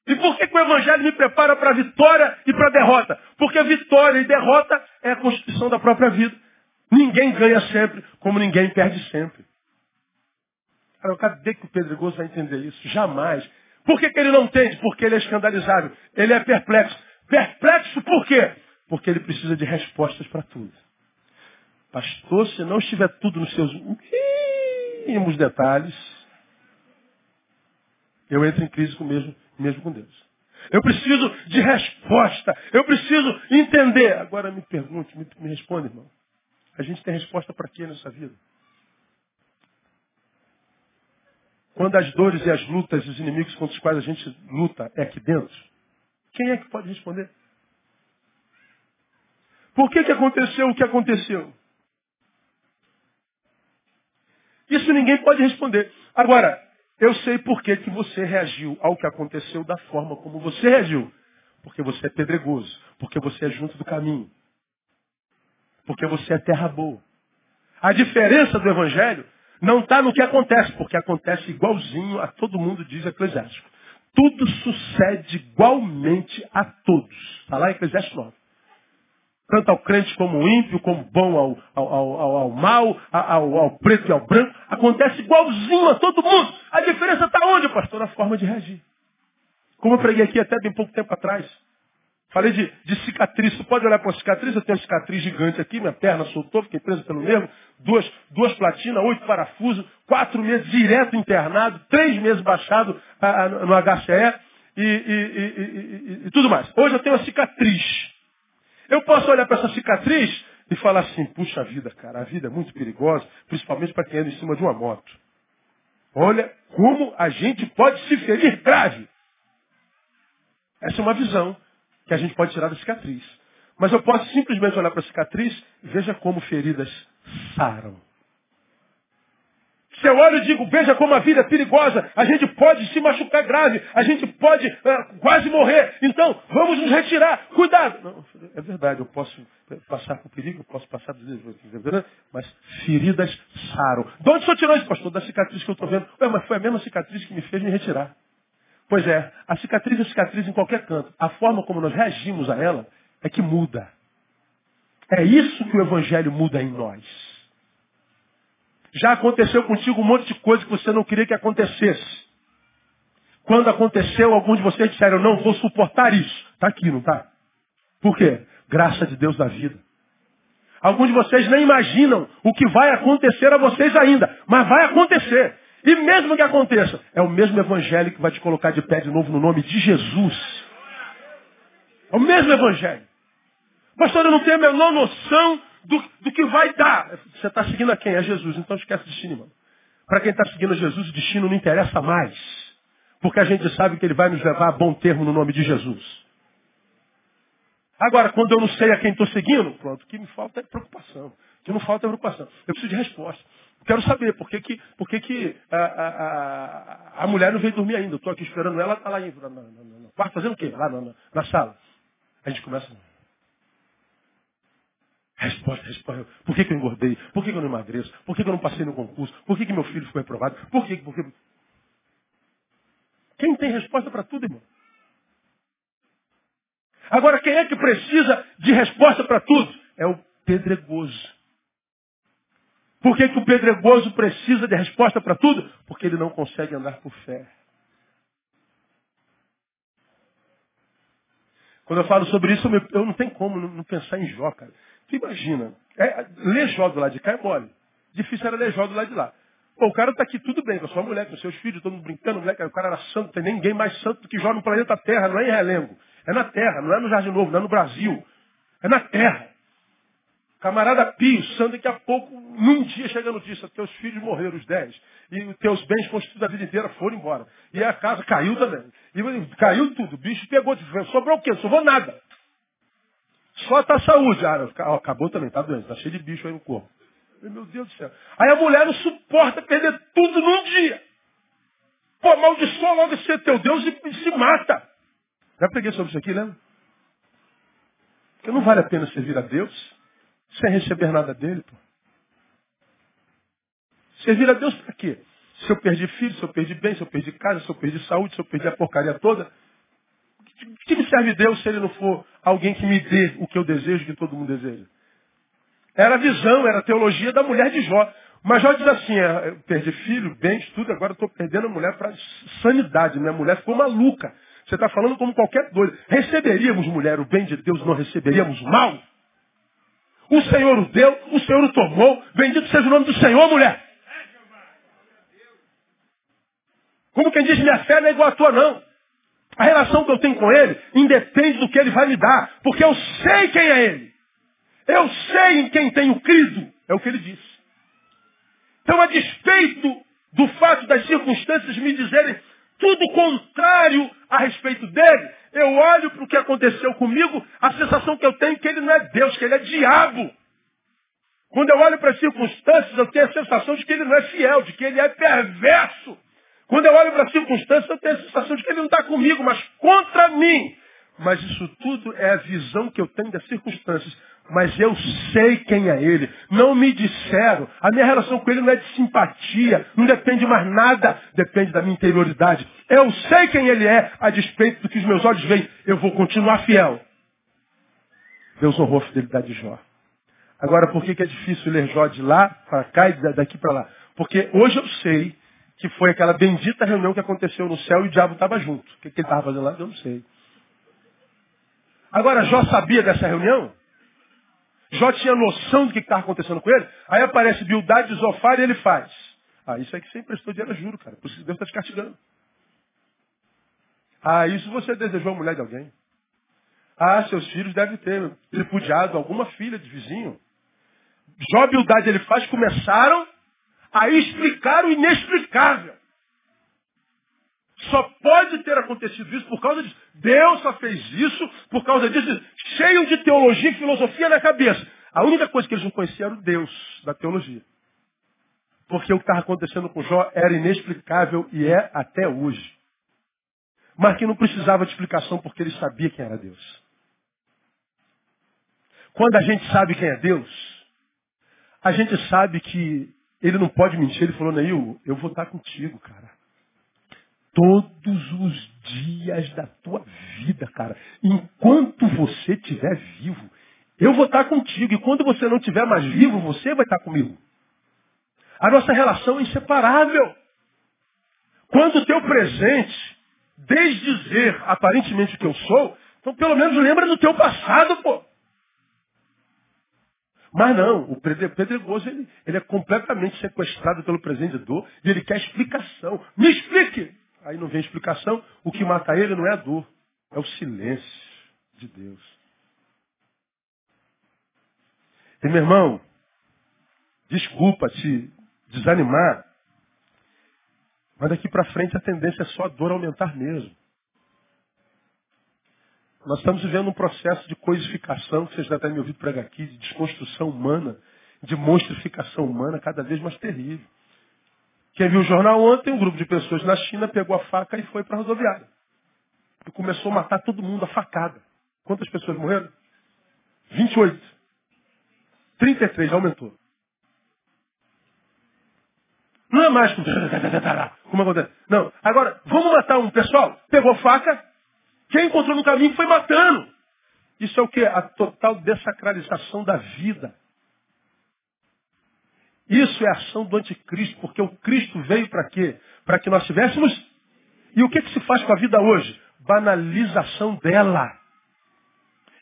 E por que, que o Evangelho me prepara para a vitória e para a derrota? Porque vitória e derrota é a constituição da própria vida. Ninguém ganha sempre, como ninguém perde sempre. Cara, cadê que o pedregoso vai entender isso? Jamais. Por que, que ele não entende? Porque ele é escandalizado. Ele é perplexo. Perplexo por quê? Porque ele precisa de respostas para tudo. Pastor, se não estiver tudo nos seus mínimos detalhes, eu entro em crise com mesmo, com Deus. Eu preciso de resposta. Eu preciso entender. Agora me pergunte, me, me responda, irmão. A gente tem resposta para quê nessa vida? Quando as dores e as lutas, os inimigos contra os quais a gente luta é aqui dentro, quem é que pode responder? Por que, que aconteceu o que aconteceu? Isso ninguém pode responder. Agora, eu sei por que, que você reagiu ao que aconteceu da forma como você reagiu. Porque você é pedregoso. Porque você é junto do caminho. Porque você é terra boa. A diferença do Evangelho não está no que acontece, porque acontece igualzinho a todo mundo, diz Eclesiástico. Tudo sucede igualmente a todos. Está lá em Eclesiástico 9 tanto ao crente como ao ímpio, como bom ao, ao, ao, ao mal, ao, ao, preto e ao branco, acontece igualzinho a todo mundo. A diferença está onde, pastor? Na forma de reagir. Como eu preguei aqui até bem pouco tempo atrás. Falei de, de cicatriz. Você pode olhar para uma cicatriz, eu tenho uma cicatriz gigante aqui, minha perna soltou, fiquei preso pelo nervo, duas, duas platinas, oito parafusos, quatro meses direto internado, três meses baixado ah, no HCE e, e, e, e tudo mais. Hoje eu tenho uma cicatriz. Eu posso olhar para essa cicatriz e falar assim, puxa vida, cara, a vida é muito perigosa, principalmente para quem anda em cima de uma moto. Olha como a gente pode se ferir grave. Essa é uma visão que a gente pode tirar da cicatriz. Mas eu posso simplesmente olhar para a cicatriz e veja como feridas saram. Se eu olho e digo, veja como a vida é perigosa, a gente pode se machucar grave, a gente pode uh, quase morrer. Então, vamos nos retirar. Cuidado. Não, é verdade, eu posso passar por perigo, eu posso passar mas feridas saram. De onde o senhor tirou isso, pastor? Da cicatriz que eu estou vendo. Ué, mas foi a mesma cicatriz que me fez me retirar. Pois é, a cicatriz é cicatriz em qualquer canto. A forma como nós reagimos a ela é que muda. É isso que o Evangelho muda em nós. Já aconteceu contigo um monte de coisa que você não queria que acontecesse. Quando aconteceu, alguns de vocês disseram, não vou suportar isso. Está aqui, não está? Por quê? Graça de Deus da vida. Alguns de vocês nem imaginam o que vai acontecer a vocês ainda, mas vai acontecer. E mesmo que aconteça, é o mesmo evangelho que vai te colocar de pé de novo no nome de Jesus. É o mesmo evangelho. Pastor, eu não tenho a menor noção do, do que vai dar. Você está seguindo a quem? É Jesus. Então esquece o destino, irmão. Para quem está seguindo a Jesus, o destino não interessa mais. Porque a gente sabe que ele vai nos levar a bom termo no nome de Jesus. Agora, quando eu não sei a quem estou seguindo, pronto, o que me falta é preocupação. O que não falta é preocupação. Eu preciso de resposta. Quero saber por que, que, por que, que a, a, a, a mulher não veio dormir ainda. Eu estou aqui esperando ela, está lá no quarto fazendo o quê? Lá na, na sala. A gente começa. Resposta, resposta. Por que, que eu engordei? Por que, que eu não emagreço? Por que, que eu não passei no concurso? Por que, meu filho ficou reprovado? Por que, por que... Quem tem resposta para tudo, irmão? Agora, quem é que precisa de resposta para tudo? É o pedregoso. Por que, que o pedregoso precisa de resposta para tudo? Porque ele não consegue andar por fé. Quando eu falo sobre isso, eu não tenho como não pensar em Jó, cara. Imagina, é, ler Jó do lado de cá é mole. Difícil era ler Jó do lado de lá. Pô, o cara está aqui tudo bem, com a sua mulher, com seus filhos, todo mundo brincando, moleque, o cara era santo, tem ninguém mais santo do que Jó no planeta Terra, não é em Relengo. É na Terra, não é no Jardim Novo, não é no Brasil. É na Terra. Camarada Pio, santo, daqui a pouco, num dia chega a notícia, teus filhos morreram, os dez. E os teus bens constituídos a vida inteira foram embora. E a casa caiu também. E caiu tudo. O bicho pegou, sobrou o quê? Sobrou nada. Só tá saúde. Ah, acabou também, tá doente, tá cheio de bicho aí no corpo. Meu Deus do céu. Aí a mulher não suporta perder tudo num dia. Pô, amaldiçoa logo ser teu Deus e se mata. Já peguei sobre isso aqui, lembra? Porque não vale a pena servir a Deus sem receber nada dele, pô. Servir a Deus para quê? Se eu perdi filho, se eu perdi bem, se eu perdi casa, se eu perdi saúde, se eu perdi a porcaria toda, o que me serve Deus se ele não for alguém que me dê o que eu desejo, que todo mundo deseja? Era a visão, era a teologia da mulher de Jó. Mas Jó diz assim, é, eu perdi filho, bens, tudo, agora estou perdendo a mulher para sanidade. Minha mulher ficou maluca. Você está falando como qualquer doido. Receberíamos, mulher, o bem de Deus, não receberíamos mal? O Senhor o deu, o Senhor o tomou. Bendito seja o nome do Senhor, mulher. Como quem diz, minha fé não é igual à tua, não. A relação que eu tenho com ele independe do que ele vai me dar, porque eu sei quem é ele. Eu sei em quem tenho crido, é o que ele disse. Então, a despeito do fato das circunstâncias me dizerem tudo contrário a respeito dele, eu olho para o que aconteceu comigo, a sensação que eu tenho é que ele não é Deus, que ele é diabo. Quando eu olho para as circunstâncias, eu tenho a sensação de que ele não é fiel, de que ele é perverso. Quando eu olho para as circunstâncias, eu tenho a sensação de que ele não está comigo, mas contra mim. Mas isso tudo é a visão que eu tenho das circunstâncias. Mas eu sei quem é ele. Não me disseram. A minha relação com ele não é de simpatia. Não depende de mais nada. Depende da minha interioridade. Eu sei quem ele é, a despeito do que os meus olhos veem. Eu vou continuar fiel. Deus honrou a fidelidade de Jó. Agora, por que, é difícil ler Jó de lá para cá e daqui para lá? Porque hoje eu sei que foi aquela bendita reunião que aconteceu no céu e o diabo estava junto. O que, que ele estava fazendo lá? Eu não sei. Agora, Jó sabia dessa reunião? Jó tinha noção do que estava acontecendo com ele? Aí aparece Bildade, Zofar e ele faz. Ah, isso é que você emprestou dinheiro juro, cara. Por isso Deus está te castigando. Ah, isso você desejou a mulher de alguém. Ah, seus filhos devem ter tripudiado alguma filha de vizinho. Jó Bildade ele faz, começaram a explicar o inexplicável. Só pode ter acontecido isso por causa disso. Deus só fez isso por causa disso. Cheio de teologia e filosofia na cabeça. A única coisa que eles não conheciam era o Deus da teologia. Porque o que estava acontecendo com Jó era inexplicável e é até hoje. Mas que não precisava de explicação porque ele sabia quem era Deus. Quando a gente sabe quem é Deus, a gente sabe que ele não pode mentir. Ele falou, Neil, eu vou estar contigo, cara. Todos os dias da tua vida, cara. Enquanto você estiver vivo, eu vou estar contigo. E quando você não estiver mais vivo, você vai estar comigo. A nossa relação é inseparável. Quando o teu presente desdizer aparentemente o que eu sou, então pelo menos lembra do teu passado, pô. Mas não, o pedregoso ele, ele é completamente sequestrado pelo presendidor e ele quer explicação. Me explique! Aí não vem explicação, o que mata ele não é a dor, é o silêncio de Deus. E meu irmão, desculpa te desanimar, mas daqui para frente a tendência é só a dor aumentar mesmo. Nós estamos vivendo um processo de coisificação, que vocês já devem me ouvido pregar aqui, de desconstrução humana, de monstrificação humana cada vez mais terrível. Quem viu o jornal ontem, um grupo de pessoas na China pegou a faca e foi para a rodoviária. E começou a matar todo mundo a facada. Quantas pessoas morreram? 28. 33, aumentou. Não é mais <laughs> como acontece. Não. Agora, vamos matar um pessoal? Pegou faca, quem encontrou no caminho foi matando. Isso é o que? A total desacralização da vida. Isso é a ação do anticristo, porque o Cristo veio para quê? Para que nós tivéssemos. E o que, que se faz com a vida hoje? Banalização dela.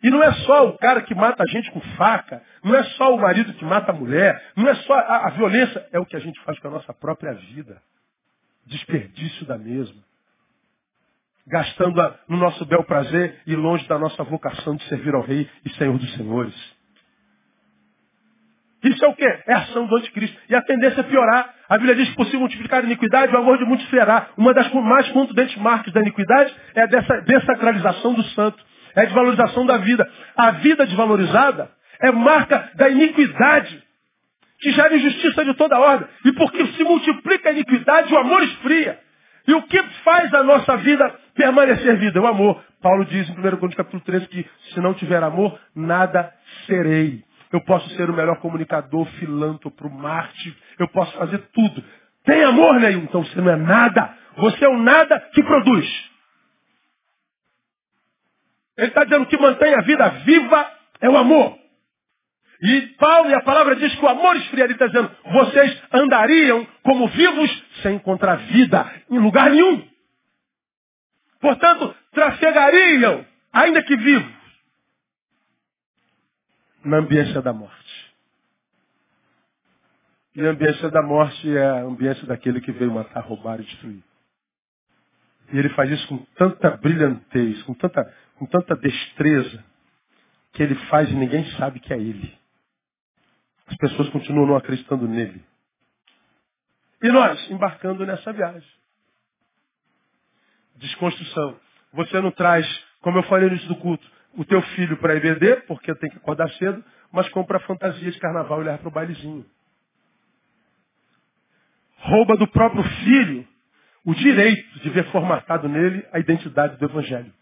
E não é só o cara que mata a gente com faca, não é só o marido que mata a mulher, não é só a, a violência, é o que a gente faz com a nossa própria vida. Desperdício da mesma gastando no nosso bel prazer e longe da nossa vocação de servir ao Rei e Senhor dos Senhores. Isso é o quê? É a ação do anticristo. E a tendência é piorar. A Bíblia diz que possível multiplicar a iniquidade, o amor de muitos ferá. Uma das mais contundentes marcas da iniquidade é a dessa desacralização do santo. É a desvalorização da vida. A vida desvalorizada é marca da iniquidade, que gera injustiça de toda ordem. E porque se multiplica a iniquidade, o amor esfria. E o que faz a nossa vida permanecer vida? O amor. Paulo diz em 1 Coríntios capítulo 13 que se não tiver amor, nada serei. Eu posso ser o melhor comunicador, filântropo, Marte. Eu posso fazer tudo. Tem amor nenhum, então você não é nada. Você é o nada que produz. Ele está dizendo que mantém a vida viva é o amor. E Paulo e a palavra diz que o amor esfria. Ele está dizendo, vocês andariam como vivos sem encontrar vida em lugar nenhum. Portanto, trafegariam, ainda que vivos, na ambiência da morte. E a ambiência da morte é a ambiência daquele que veio matar, roubar e destruir. E ele faz isso com tanta brilhantez, com tanta, com tanta destreza, que ele faz e ninguém sabe que é ele. As pessoas continuam não acreditando nele. E nós, embarcando nessa viagem. Desconstrução. Você não traz, como eu falei no início do culto, o teu filho para EBD, porque tem que acordar cedo, mas compra a fantasia de carnaval e leva para o bailezinho. Rouba do próprio filho o direito de ver formatado nele a identidade do Evangelho.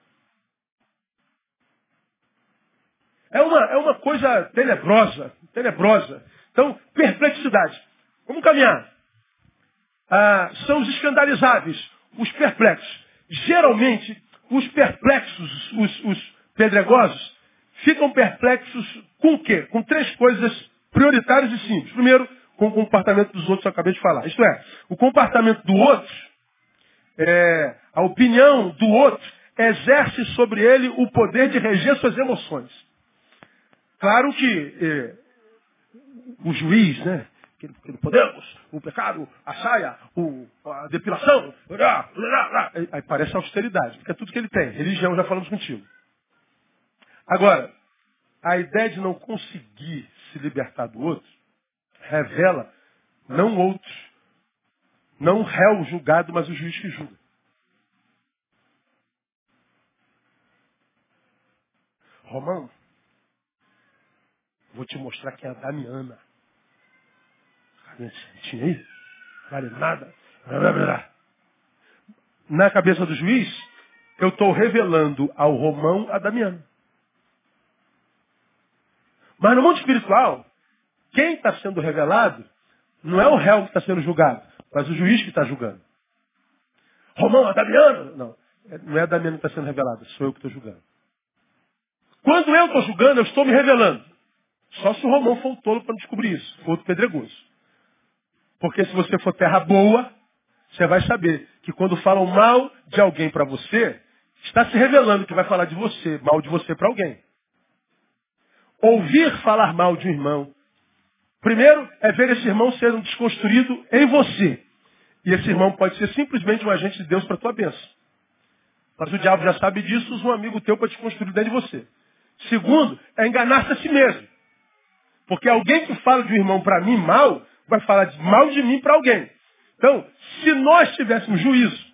É uma, é uma coisa tenebrosa, tenebrosa. Então, perplexidade. Vamos caminhar. Ah, são os escandalizáveis, os perplexos. Geralmente, os perplexos, os, os pedregosos, ficam perplexos com o quê? Com três coisas prioritárias e simples. Primeiro, com o comportamento dos outros, eu acabei de falar. Isto é, o comportamento do outro, é, a opinião do outro, exerce sobre ele o poder de reger suas emoções. Claro que eh, o juiz, né? Que, que podemos, o pecado, a saia, o, a depilação, aí parece austeridade, porque é tudo que ele tem. Religião, já falamos contigo. Agora, a ideia de não conseguir se libertar do outro revela não outro, não réu julgado, mas o juiz que julga. Romão, Vou te mostrar quem é a Damiana. Tinha aí? Vale nada. Na cabeça do juiz, eu estou revelando ao Romão a Damiana. Mas no mundo espiritual, quem está sendo revelado não é o réu que está sendo julgado, mas o juiz que está julgando. Romão, a Damiana. Não, não é a Damiana que está sendo revelada, sou eu que estou julgando. Quando eu estou julgando, eu estou me revelando. Só se o Romão for o tolo para descobrir isso, outro pedregoso. Porque se você for terra boa, você vai saber que quando falam mal de alguém para você, está se revelando que vai falar de você, mal de você para alguém. Ouvir falar mal de um irmão Primeiro é ver esse irmão sendo desconstruído em você. E esse irmão pode ser simplesmente um agente de Deus para a tua bênção. Mas o diabo já sabe disso, usa um amigo teu para te construir dentro de você. Segundo, é enganar-se a si mesmo. Porque alguém que fala de um irmão para mim mal, vai falar mal de mim para alguém. Então, se nós tivéssemos juízo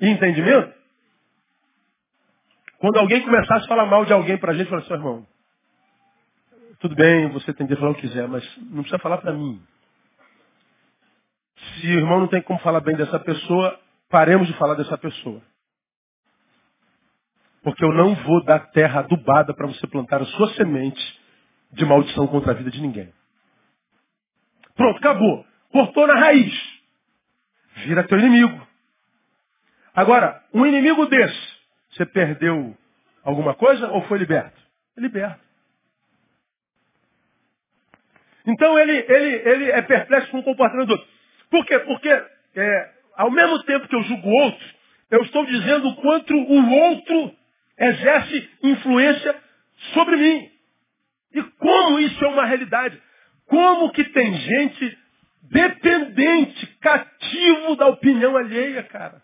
e entendimento, quando alguém começasse a falar mal de alguém para a gente, fala assim, irmão, tudo bem, você tem que falar o que quiser, mas não precisa falar para mim. Se o irmão não tem como falar bem dessa pessoa, paremos de falar dessa pessoa. Porque eu não vou dar terra adubada para você plantar a sua semente de maldição contra a vida de ninguém. Pronto, acabou. Cortou na raiz. Vira teu inimigo. Agora, um inimigo desse, você perdeu alguma coisa ou foi liberto? Liberto. Então ele, ele, ele é perplexo com o comportamento do outro. Por quê? Porque é, ao mesmo tempo que eu julgo o outro, eu estou dizendo o quanto o outro exerce influência sobre mim. E como isso é uma realidade. Como que tem gente dependente, cativo da opinião alheia, cara.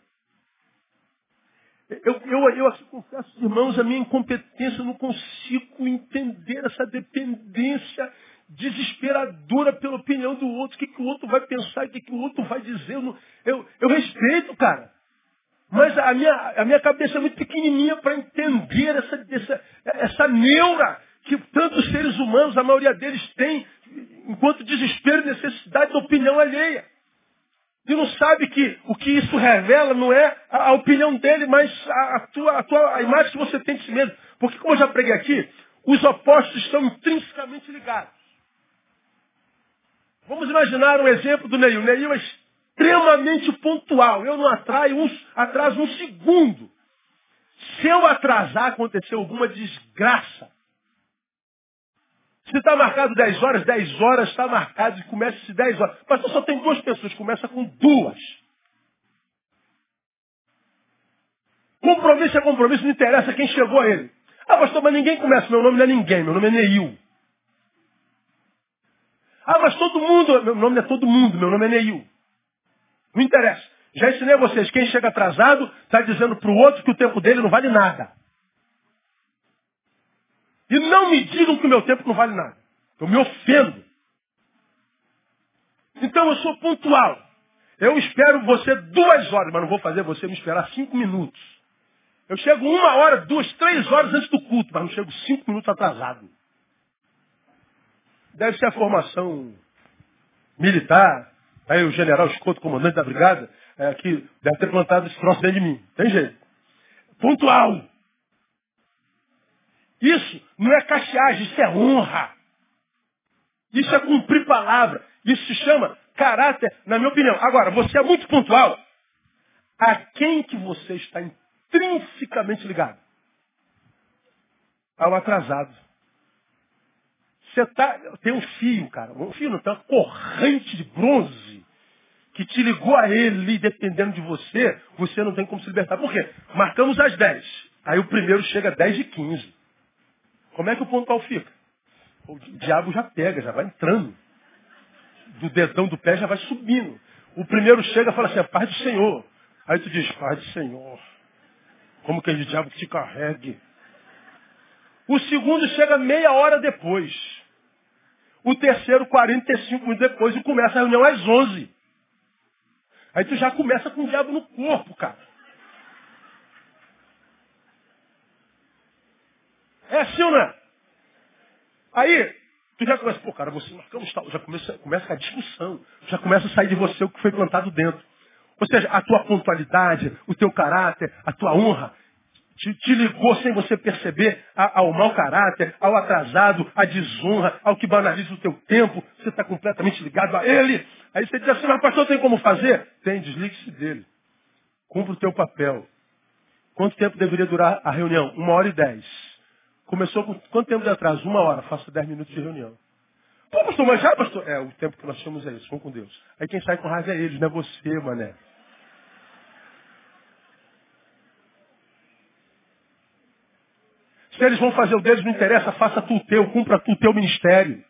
Eu, eu, eu confesso, irmãos, a minha incompetência, eu não consigo entender essa dependência desesperadora pela opinião do outro, o que, que o outro vai pensar, o que, que o outro vai dizer. Eu, não, eu, eu respeito, cara. Mas a minha, a minha cabeça é muito pequenininha para entender essa, essa, essa neura que tantos seres humanos, a maioria deles tem, enquanto desespero e necessidade da opinião alheia. E não sabe que o que isso revela não é a, a opinião dele, mas a, a, tua, a, tua, a imagem que você tem de si mesmo. Porque, como eu já preguei aqui, os opostos estão intrinsecamente ligados. Vamos imaginar um exemplo do Neil. Neil é extremamente pontual. Eu não atraio um, atraso um segundo. Se eu atrasar, acontecer alguma desgraça. Se está marcado 10 horas, 10 horas está marcado e começa-se 10 horas. Mas só tem duas pessoas, começa com duas. Compromisso é compromisso, não interessa quem chegou a ele. Ah, pastor, mas ninguém começa. Meu nome não é ninguém, meu nome é Neil. Ah, mas todo mundo. Meu nome não é todo mundo, meu nome é Neil. Não interessa. Já ensinei a vocês, quem chega atrasado está dizendo para o outro que o tempo dele não vale nada. E não me digam que o meu tempo não vale nada. Eu me ofendo. Então eu sou pontual. Eu espero você duas horas, mas não vou fazer você me esperar cinco minutos. Eu chego uma hora, duas, três horas antes do culto, mas não chego cinco minutos atrasado. Deve ser a formação militar. Aí o general Escoto, comandante da brigada, é, que deve ter plantado esse troço dentro de mim. Tem jeito. Pontual. Isso não é cacheagem, isso é honra. Isso é cumprir palavra. Isso se chama caráter, na minha opinião. Agora, você é muito pontual. A quem que você está intrinsecamente ligado? Ao atrasado. Você tá, tem um fio, cara. Um fio não tem uma corrente de bronze que te ligou a ele, dependendo de você, você não tem como se libertar. Por quê? Marcamos às 10. Aí o primeiro chega às 10 e 15. Como é que o pontual fica? O diabo já pega, já vai entrando. Do dedão do pé já vai subindo. O primeiro chega e fala assim, é paz do Senhor. Aí tu diz, paz do Senhor. Como que é de diabo que te carregue? O segundo chega meia hora depois. O terceiro, 45 minutos depois. E começa a reunião às 11. Aí tu já começa com o diabo no corpo, cara. É assim ou não é? Aí, tu já começa, pô, cara, você marcamos tal. Já começa, começa a discussão. Já começa a sair de você o que foi plantado dentro. Ou seja, a tua pontualidade, o teu caráter, a tua honra, te, te ligou sem você perceber ao mau caráter, ao atrasado, à desonra, ao que banaliza o teu tempo. Você está completamente ligado a ele. Aí você diz assim, mas pastor, tem como fazer? Tem, desligue-se dele. Cumpra o teu papel. Quanto tempo deveria durar a reunião? Uma hora e dez. Começou com quanto tempo de atraso? Uma hora, faço dez minutos de reunião. Pô, pastor, mas já, pastor? É, o tempo que nós temos é isso, vamos com Deus. Aí quem sai com raiva é eles, não é você, mané. Se eles vão fazer o deles, não interessa, faça tu o teu, cumpra tu o teu ministério.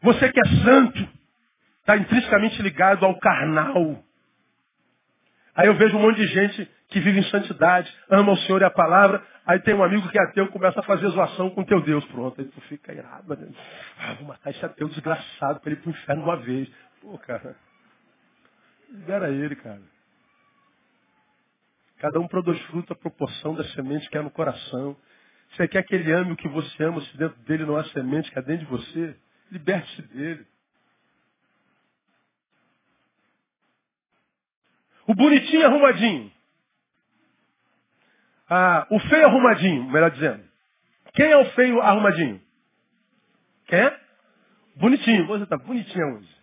Você que é santo, está intrinsecamente ligado ao carnal. Aí eu vejo um monte de gente que vive em santidade, ama o Senhor e a palavra, aí tem um amigo que é ateu, começa a fazer zoação com teu Deus. Pronto, aí tu fica irado. Né? Ah, vou matar esse ateu desgraçado para ele ir pro inferno uma vez. Pô, cara. Libera ele, cara. Cada um produz fruto à proporção da semente que é no coração. Você quer que ele ame o que você ama, se dentro dele não há semente que é dentro de você? Liberte-se dele. O bonitinho arrumadinho. Ah, o feio arrumadinho, melhor dizendo. Quem é o feio arrumadinho? Quem é? Bonitinho. Você está bonitinho hoje.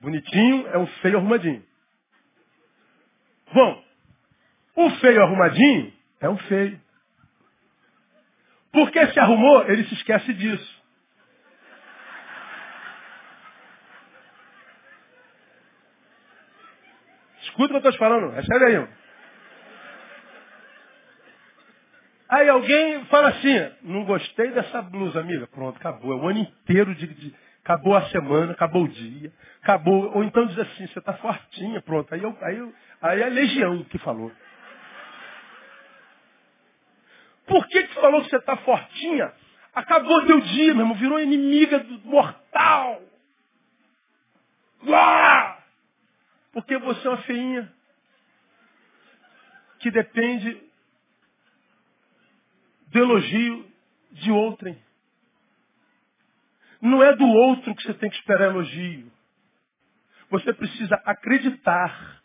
Bonitinho é o feio arrumadinho. Bom, o feio arrumadinho é um feio. Porque se arrumou, ele se esquece disso. Escuta o que eu estou te falando, recebe aí. Aí alguém fala assim, não gostei dessa blusa, amiga. Pronto, acabou. É o ano inteiro de, de, Acabou a semana, acabou o dia. Acabou. Ou então diz assim, você está fortinha, pronto. Aí, eu, aí, eu, aí é a legião que falou. Por que, que falou que você está fortinha? Acabou teu dia, meu irmão, virou inimiga do mortal. Ah! Porque você é uma feinha que depende do elogio de outrem. Não é do outro que você tem que esperar elogio. Você precisa acreditar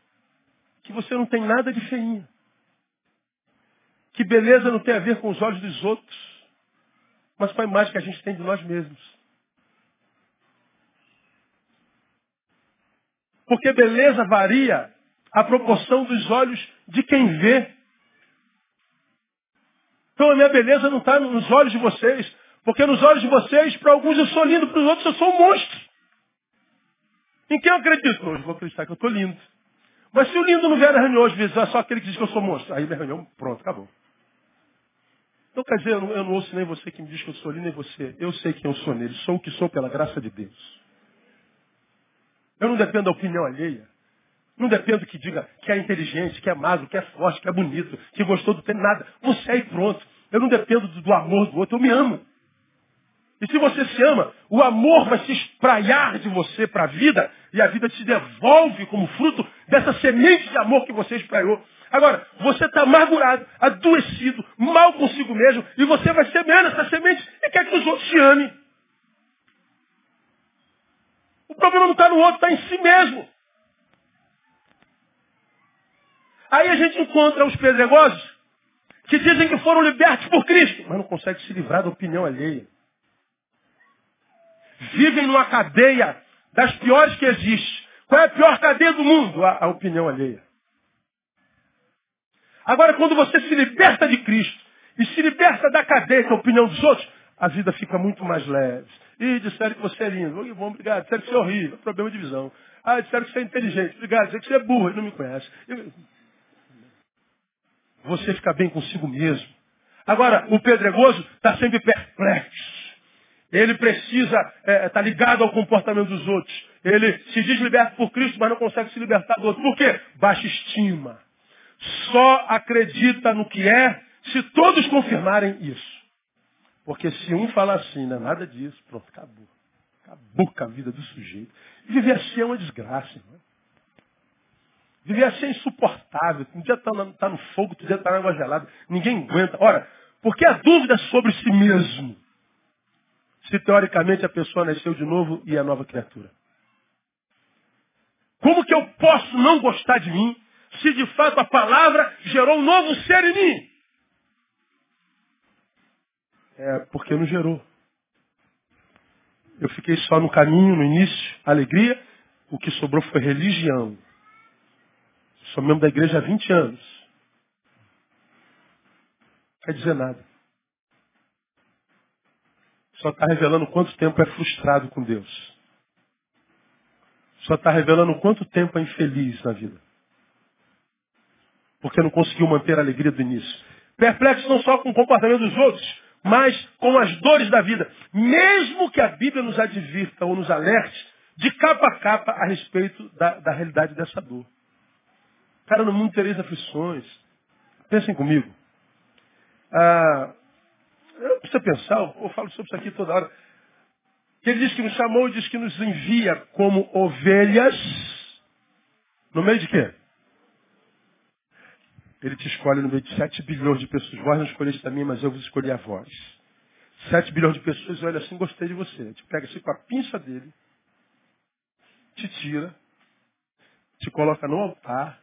que você não tem nada de feinha. Que beleza não tem a ver com os olhos dos outros, mas com a imagem que a gente tem de nós mesmos. Porque beleza varia a proporção dos olhos de quem vê. Então a minha beleza não está nos olhos de vocês. Porque nos olhos de vocês, para alguns eu sou lindo, para os outros eu sou um monstro. Em quem eu acredito? Hoje vou acreditar que eu estou lindo. Mas se o lindo não vier na reunião hoje, é só aquele que diz que eu sou monstro. Aí na reunião, pronto, acabou. Então quer dizer, eu não, eu não ouço nem você que me diz que eu sou lindo, nem você. Eu sei quem eu sou nele. Sou o que sou pela graça de Deus. Eu não dependo da opinião alheia. Não dependo que diga que é inteligente, que é magro, que é forte, que é bonito, que gostou do tempo, nada. Você é e pronto. Eu não dependo do, amor do outro, eu me amo. E se você se ama, o amor vai se espraiar de você para a vida e a vida te devolve como fruto dessa semente de amor que você espraiou. Agora, você está amargurado, adoecido, mal consigo mesmo, e você vai semear essa semente e quer que os outros te amem. O problema não está no outro, está em si mesmo. Aí a gente encontra os pedregosos que dizem que foram libertos por Cristo, mas não conseguem se livrar da opinião alheia. Vivem numa cadeia das piores que existe. Qual é a pior cadeia do mundo? A, a opinião alheia. Agora, quando você se liberta de Cristo e se liberta da cadeia, que é opinião dos outros, a vida fica muito mais leve. E disseram que você é lindo. Bom, obrigado. Disseram que você é horrível. Problema de visão. Ah, disseram que você é inteligente. Obrigado. Disseram que você é burro. Ele não me conhece. Você fica bem consigo mesmo. Agora, o pedregoso está sempre perplexo. Ele precisa estar é, tá ligado ao comportamento dos outros. Ele se diz liberto por Cristo, mas não consegue se libertar do outro. Por quê? Baixa estima. Só acredita no que é se todos confirmarem isso. Porque se um falar assim, não é nada disso, pronto, acabou. Acabou com a vida do sujeito. Viver assim é uma desgraça, irmão. Viver assim é insuportável. Um dia está tá no fogo, outro dia está na água gelada. Ninguém aguenta. Ora, porque a dúvida é sobre si mesmo. Se teoricamente a pessoa nasceu de novo e é nova criatura. Como que eu posso não gostar de mim se de fato a palavra gerou um novo ser em mim? É porque não gerou. Eu fiquei só no caminho, no início, alegria. O que sobrou foi religião. Sou membro da igreja há 20 anos. Não quer dizer nada. Só está revelando quanto tempo é frustrado com Deus. Só está revelando quanto tempo é infeliz na vida. Porque não conseguiu manter a alegria do início. Perplexo não só com o comportamento dos outros, mas com as dores da vida. Mesmo que a Bíblia nos advirta ou nos alerte de capa a capa a respeito da, da realidade dessa dor. Cara, no mundo tereis aflições. Pensem comigo. Ah, eu preciso pensar, eu falo sobre isso aqui toda hora. Ele diz que nos chamou e diz que nos envia como ovelhas. No meio de quê? Ele te escolhe no meio de 7 bilhões de pessoas. Vós não escolheste a mim, mas eu vos escolhi a vós. 7 bilhões de pessoas, olha assim, gostei de você. Te pega assim com a pinça dele, te tira, te coloca no altar,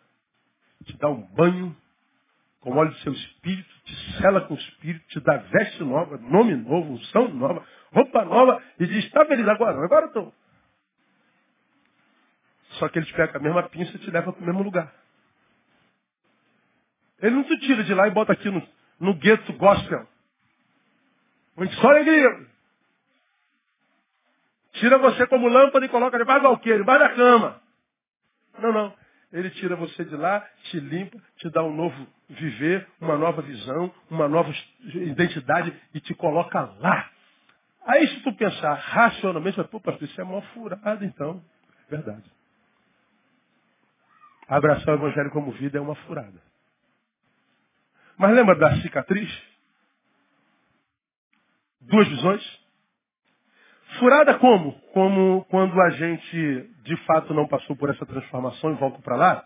te dá um banho com óleo do seu espírito, te sela com o espírito, te dá veste nova, nome novo, unção nova, roupa nova, e diz, está feliz agora, agora estou. Só que ele te pega com a mesma pinça e te leva para o mesmo lugar. Ele não te tira de lá e bota aqui no, no gueto gospel. Onde só alegria. Tira você como lâmpada e coloca debaixo do alqueire, debaixo da cama. Não, não. Ele tira você de lá, te limpa, te dá um novo viver, uma nova visão, uma nova identidade e te coloca lá. Aí se tu pensar racionalmente, pô, pastor, isso é uma furada então. Verdade. Abraçar o evangelho como vida é uma furada. Mas lembra da cicatriz? Duas visões. Furada como? Como quando a gente de fato não passou por essa transformação e volta para lá.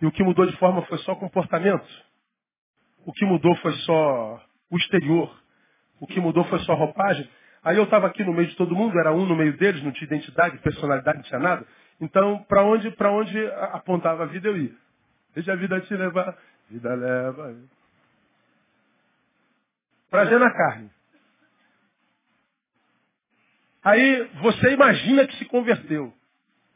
E o que mudou de forma foi só comportamento. O que mudou foi só o exterior. O que mudou foi só roupagem. Aí eu estava aqui no meio de todo mundo, era um no meio deles, não tinha identidade, personalidade, não tinha nada. Então, para onde, onde apontava a vida, eu ia. Deixa a vida te levar, vida leva. Prazer na carne. Aí você imagina que se converteu.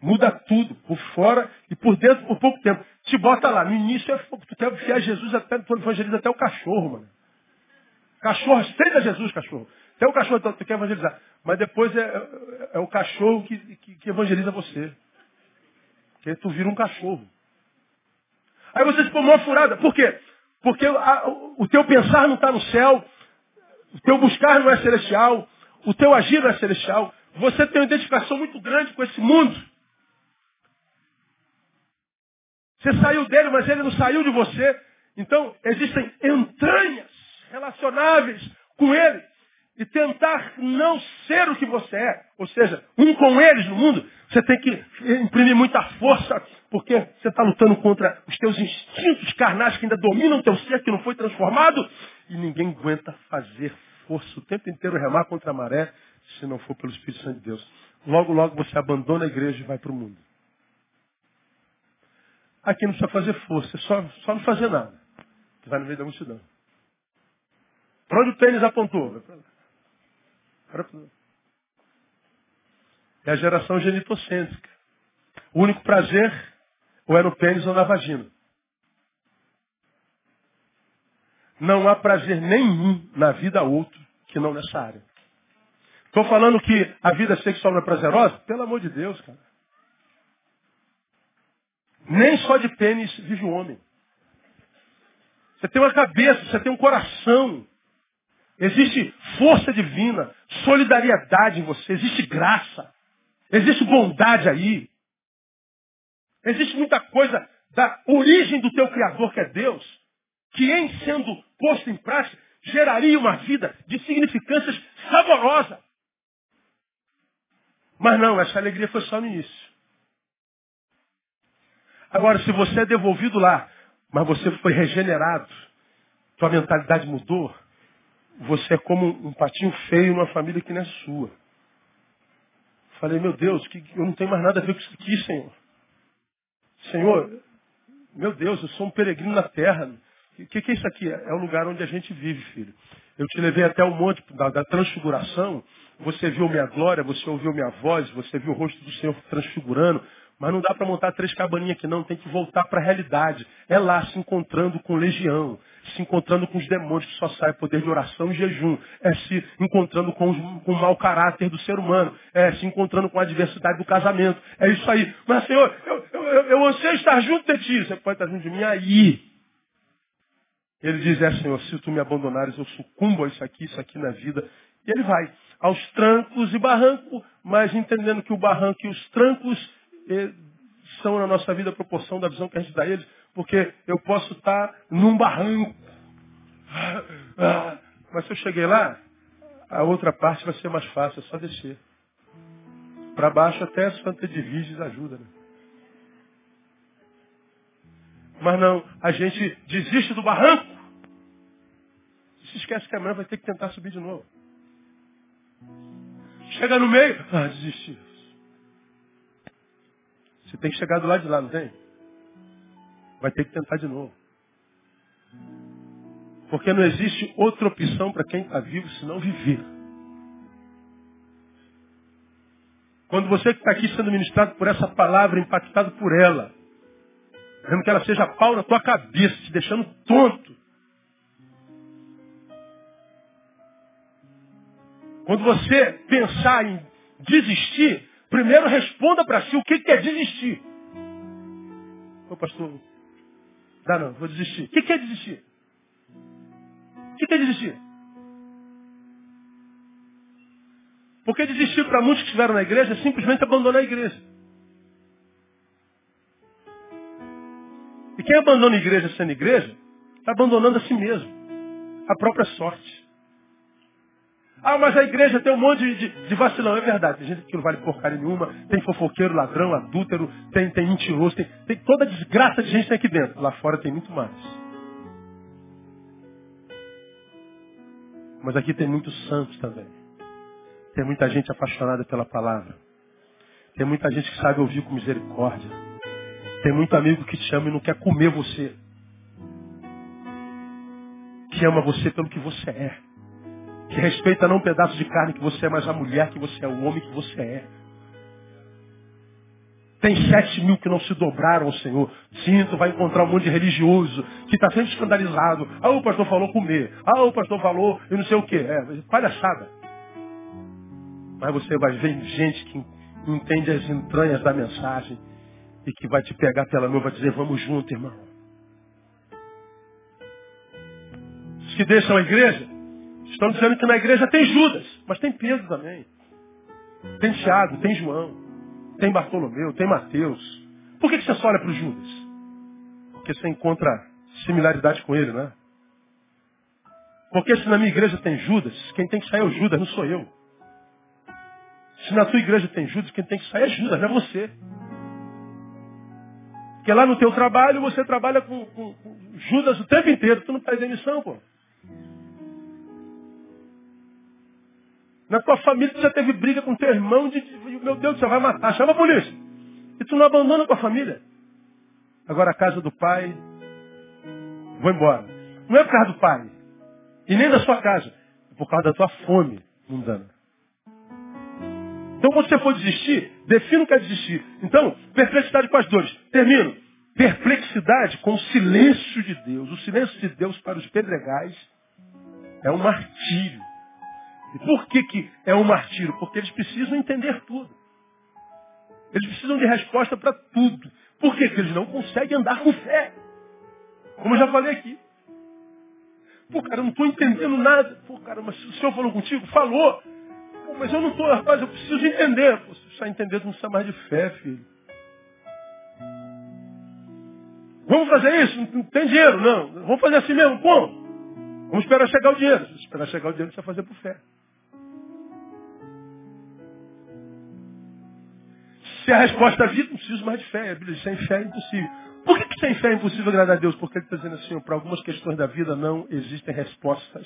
Muda tudo, por fora e por dentro por pouco tempo. Te bota lá. No início é fogo. Tu quer enfiar Jesus até, tu evangeliza até o cachorro, mano. Cachorro, aceita Jesus, cachorro. Até o cachorro tu, tu quer evangelizar. Mas depois é, é, é o cachorro que, que, que, evangeliza você. Porque tu vira um cachorro. Aí você se uma furada. Por quê? Porque a, o teu pensar não está no céu, o teu buscar não é celestial, o teu agir não é celestial. Você tem uma identificação muito grande com esse mundo. Você saiu dele, mas ele não saiu de você. Então, existem entranhas relacionáveis com ele. E tentar não ser o que você é. Ou seja, um com eles no mundo, você tem que imprimir muita força, porque você está lutando contra os teus instintos carnais que ainda dominam o teu ser, que não foi transformado. E ninguém aguenta fazer força o tempo inteiro remar contra a maré, se não for pelo Espírito Santo de Deus. Logo, logo você abandona a igreja e vai para o mundo. Aqui não precisa fazer força, é só, só não fazer nada. Você vai no meio da multidão. Para onde o tênis apontou? Vai para lá. É a geração genitocêntrica. O único prazer ou é no pênis ou na vagina. Não há prazer nenhum na vida outro que não nessa área. Estou falando que a vida sexual não é prazerosa? Pelo amor de Deus, cara. Nem só de pênis vive o homem. Você tem uma cabeça, você tem um coração. Existe força divina, solidariedade em você, existe graça, existe bondade aí. Existe muita coisa da origem do teu Criador, que é Deus, que em sendo posto em prática, geraria uma vida de significâncias saborosa. Mas não, essa alegria foi só no início. Agora, se você é devolvido lá, mas você foi regenerado, tua mentalidade mudou, você é como um patinho feio numa família que não é sua. Falei, meu Deus, que eu não tenho mais nada a ver com isso aqui, Senhor. Senhor, meu Deus, eu sou um peregrino na terra. O que, que, é isso aqui? É o lugar onde a gente vive, filho. Eu te levei até o monte da, da, transfiguração. Você viu minha glória, você ouviu minha voz, você viu o rosto do Senhor transfigurando. Mas não dá para montar três cabaninhas aqui, não. Tem que voltar para a realidade. É lá se encontrando com legião, se encontrando com os demônios que só sai poder de oração e jejum. É se encontrando com, os, com o mau caráter do ser humano. É se encontrando com a adversidade do casamento. É isso aí. Mas, Senhor, eu, eu, eu, eu anseio estar junto de ti. Você pode estar junto de mim aí. Ele diz, é Senhor, se tu me abandonares, eu sucumbo a isso aqui, isso aqui na vida. E ele vai aos trancos e barranco, mas entendendo que o barranco e os trancos eh, são na nossa vida a proporção da visão que a gente dá a eles, porque eu posso estar num barranco. Mas se eu cheguei lá, a outra parte vai ser mais fácil, é só descer. Para baixo até a Santa Diviges ajuda. Né? Mas não, a gente desiste do barranco. Se esquece que amanhã vai ter que tentar subir de novo. Chega no meio, ah, desisti. Você tem que chegar do lado de lá, não tem? Vai ter que tentar de novo. Porque não existe outra opção para quem está vivo senão viver. Quando você que está aqui sendo ministrado por essa palavra, impactado por ela, mesmo que ela seja pau na tua cabeça, te deixando tonto. Quando você pensar em desistir, primeiro responda para si o que é desistir. Ô pastor, dá não, vou desistir. O que é desistir? O que é desistir? Porque desistir para muitos que estiveram na igreja é simplesmente abandonar a igreja. E quem abandona a igreja sendo igreja, está abandonando a si mesmo, a própria sorte. Ah, mas a igreja tem um monte de, de, vacilão. É verdade, tem gente que não vale porcaria nenhuma, tem fofoqueiro, ladrão, adúltero, tem, tem mentiroso, tem, tem toda a desgraça de gente aqui dentro. Lá fora tem muito mais. Mas aqui tem muitos santos também. Tem muita gente apaixonada pela palavra. Tem muita gente que sabe ouvir com misericórdia. Tem muito amigo que te ama e não quer comer você. Que ama você pelo que você é. Que respeita não um pedaço de carne que você é, mas a mulher que você é, o homem que você é. Tem sete mil que não se dobraram ao Senhor. Sim, tu vai encontrar um monte de religioso que está sempre escandalizado. Ah, o pastor falou comer. Ah, o pastor falou e não sei o quê. É, palhaçada. Mas você vai ver gente que entende as entranhas da mensagem e que vai te pegar pela mão e vai dizer, vamos junto, irmão. Os que deixam a igreja estão dizendo que na igreja tem Judas, mas tem Pedro também. Tem Tiago, tem João, tem Bartolomeu, tem Mateus. Por que você só olha para o Judas? Porque você encontra similaridade com ele, né? Porque se na minha igreja tem Judas, quem tem que sair é o Judas, não sou eu. Se na tua igreja tem Judas, quem tem que sair é Judas, não é você. Porque lá no teu trabalho você trabalha com, com, com Judas o tempo inteiro. Tu não faz demissão, pô. Na tua família tu já teve briga com teu irmão de, meu Deus, você vai matar, chama a polícia. E tu não abandona a tua família. Agora a casa do pai, vou embora. Não é por causa do pai. E nem da sua casa. É por causa da tua fome mundana. Então, quando você for desistir, defina o que é desistir. Então, perplexidade com as dores. Termino. Perplexidade com o silêncio de Deus. O silêncio de Deus para os pedregais é um martírio. E por que, que é um martírio? Porque eles precisam entender tudo. Eles precisam de resposta para tudo. Por quê? Porque eles não conseguem andar com fé. Como eu já falei aqui. Pô, cara, eu não estou entendendo nada. Pô, cara, mas o senhor falou contigo? Falou mas eu não estou, rapaz, eu preciso entender. Pô, se está entendendo, não precisa mais de fé, filho. Vamos fazer isso? Não tem dinheiro, não. Vamos fazer assim mesmo, como? Vamos esperar chegar o dinheiro. Se esperar chegar o dinheiro, vai fazer por fé. Se a resposta é vida, não preciso mais de fé. A Bíblia diz, sem fé é impossível. Por que, que sem fé é impossível agradar a Deus? Porque ele está dizendo assim, para algumas questões da vida não existem respostas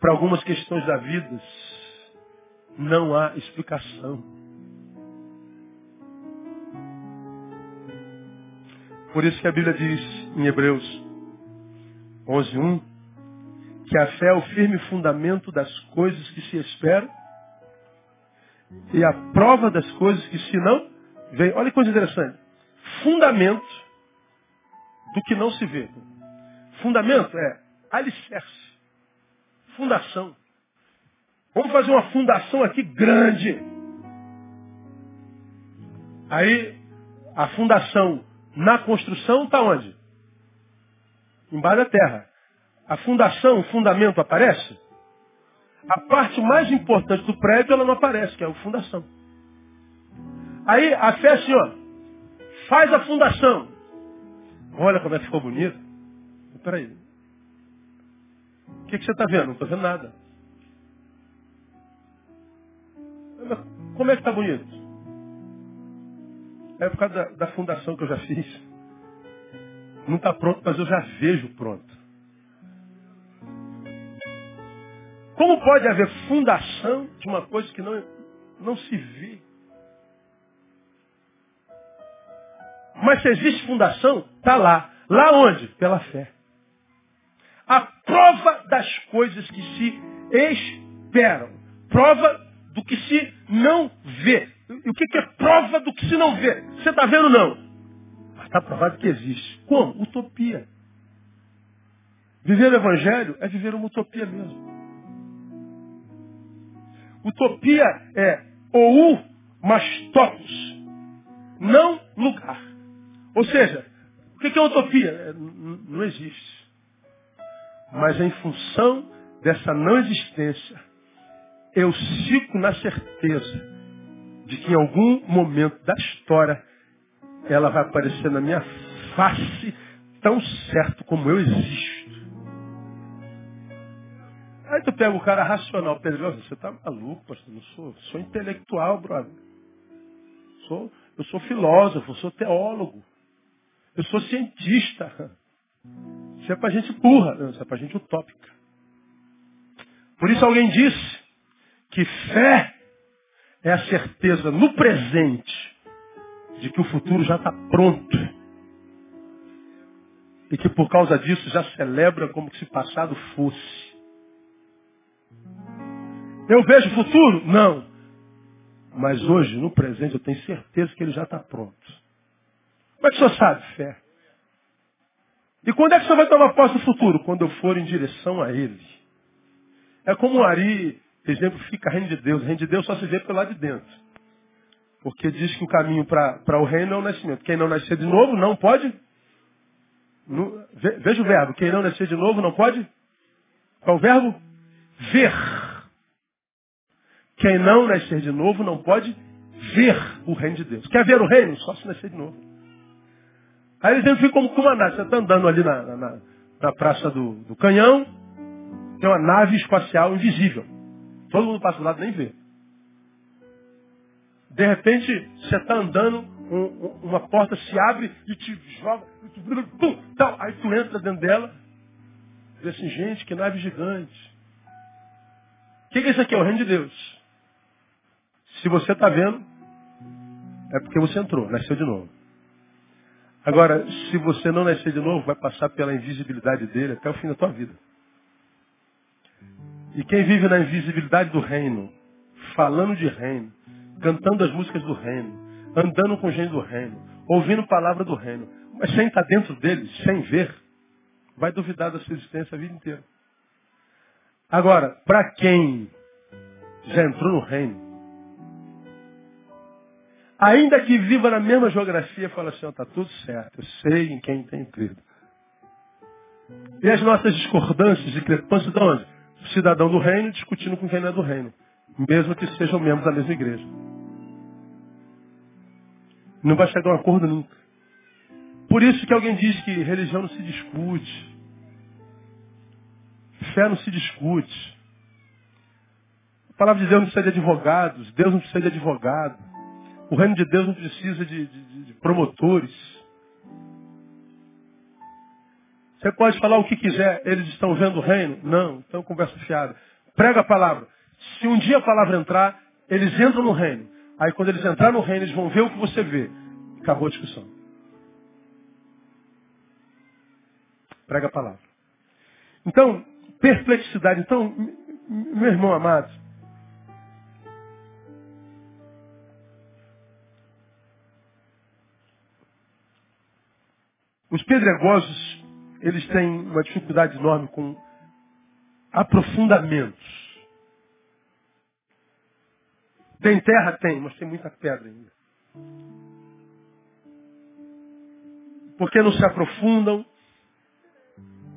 para algumas questões da vida, não há explicação. Por isso que a Bíblia diz em Hebreus 11.1 que a fé é o firme fundamento das coisas que se esperam e a prova das coisas que se não vê. Olha que coisa interessante. Fundamento do que não se vê. Fundamento é alicerce fundação. Vamos fazer uma fundação aqui grande. Aí, a fundação na construção está onde? embaixo da terra. A fundação, o fundamento aparece? A parte mais importante do prédio, ela não aparece, que é a fundação. Aí a fé é assim, ó, faz a fundação. Olha como é que ficou bonito. Peraí. O que, que você está vendo? Não estou vendo nada. Como é que está bonito? É por causa da, da fundação que eu já fiz. Não está pronto, mas eu já vejo pronto. Como pode haver fundação de uma coisa que não, não se vê? Mas se existe fundação, está lá. Lá onde? Pela fé. A prova das coisas que se esperam. Prova do que se não vê. E o que é prova do que se não vê? Você está vendo não? Mas está provado que existe. Como? Utopia. Viver o Evangelho é viver uma utopia mesmo. Utopia é ou mas totus, não lugar. Ou seja, o que é utopia? É, não existe. Mas em função dessa não existência, eu fico na certeza de que em algum momento da história ela vai aparecer na minha face tão certo como eu existo. Aí tu pega o cara racional, Pedro, você tá maluco, pastor, não sou, sou intelectual, brother. Sou, eu sou filósofo, sou teólogo. Eu sou cientista. Isso é para gente burra, não, isso é para gente utópica. Por isso alguém disse que fé é a certeza no presente de que o futuro já está pronto. E que por causa disso já celebra como se passado fosse. Eu vejo o futuro? Não. Mas hoje, no presente, eu tenho certeza que ele já está pronto. Como é que o senhor sabe? Fé. E quando é que o senhor vai tomar posse do futuro? Quando eu for em direção a ele. É como o Ari exemplifica a reino de Deus. O reino de Deus só se vê pelo lado de dentro. Porque diz que o caminho para o reino é o nascimento. Quem não nascer de novo não pode. veja o verbo. Quem não nascer de novo não pode. Qual o verbo? Ver. Quem não nascer de novo não pode ver o reino de Deus. Quer ver o reino? Só se nascer de novo. Aí eles ficam como com uma nave. Você está andando ali na, na, na Praça do, do, Canhão, tem uma nave espacial invisível. Todo mundo passa do lado nem vê. De repente, você está andando, um, uma porta se abre e te joga, e te, pum, tal. aí tu entra dentro dela, e assim, gente, que nave gigante. O que, que é isso aqui? É o reino de Deus. Se você está vendo, é porque você entrou, nasceu de novo. Agora, se você não nascer de novo, vai passar pela invisibilidade dele até o fim da tua vida. E quem vive na invisibilidade do reino, falando de reino, cantando as músicas do reino, andando com gente do reino, ouvindo palavra do reino, mas sem estar dentro dele, sem ver, vai duvidar da sua existência a vida inteira. Agora, para quem já entrou no reino, Ainda que viva na mesma geografia, fala assim, está tudo certo, eu sei em quem tem crido. E as nossas discordâncias, discrepâncias de onde? Cidadão do reino discutindo com quem não é do reino. Mesmo que sejam membros da mesma igreja. Não vai chegar a um acordo nunca. Por isso que alguém diz que religião não se discute. Fé não se discute. A palavra de Deus não precisa de advogados. Deus não precisa de advogado. O reino de Deus não precisa de, de, de promotores. Você pode falar o que quiser, eles estão vendo o reino? Não, então conversa fiada. Prega a palavra. Se um dia a palavra entrar, eles entram no reino. Aí quando eles entrarem no reino, eles vão ver o que você vê. Acabou a discussão. Prega a palavra. Então, perplexidade. Então, meu irmão amado, Os pedregosos, eles têm uma dificuldade enorme com aprofundamentos. Tem terra? Tem, mas tem muita pedra ainda. Porque não se aprofundam,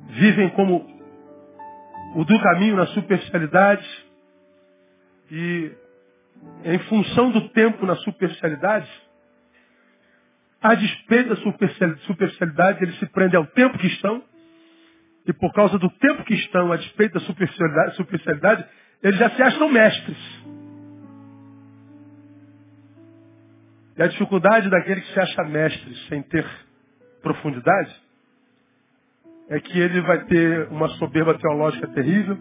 vivem como o do caminho na superficialidade e em função do tempo na superficialidade, a despeito da superficialidade, eles se prendem ao tempo que estão, e por causa do tempo que estão, a despeito da superficialidade, superficialidade eles já se acham mestres. E a dificuldade daquele que se acha mestre sem ter profundidade é que ele vai ter uma soberba teológica terrível,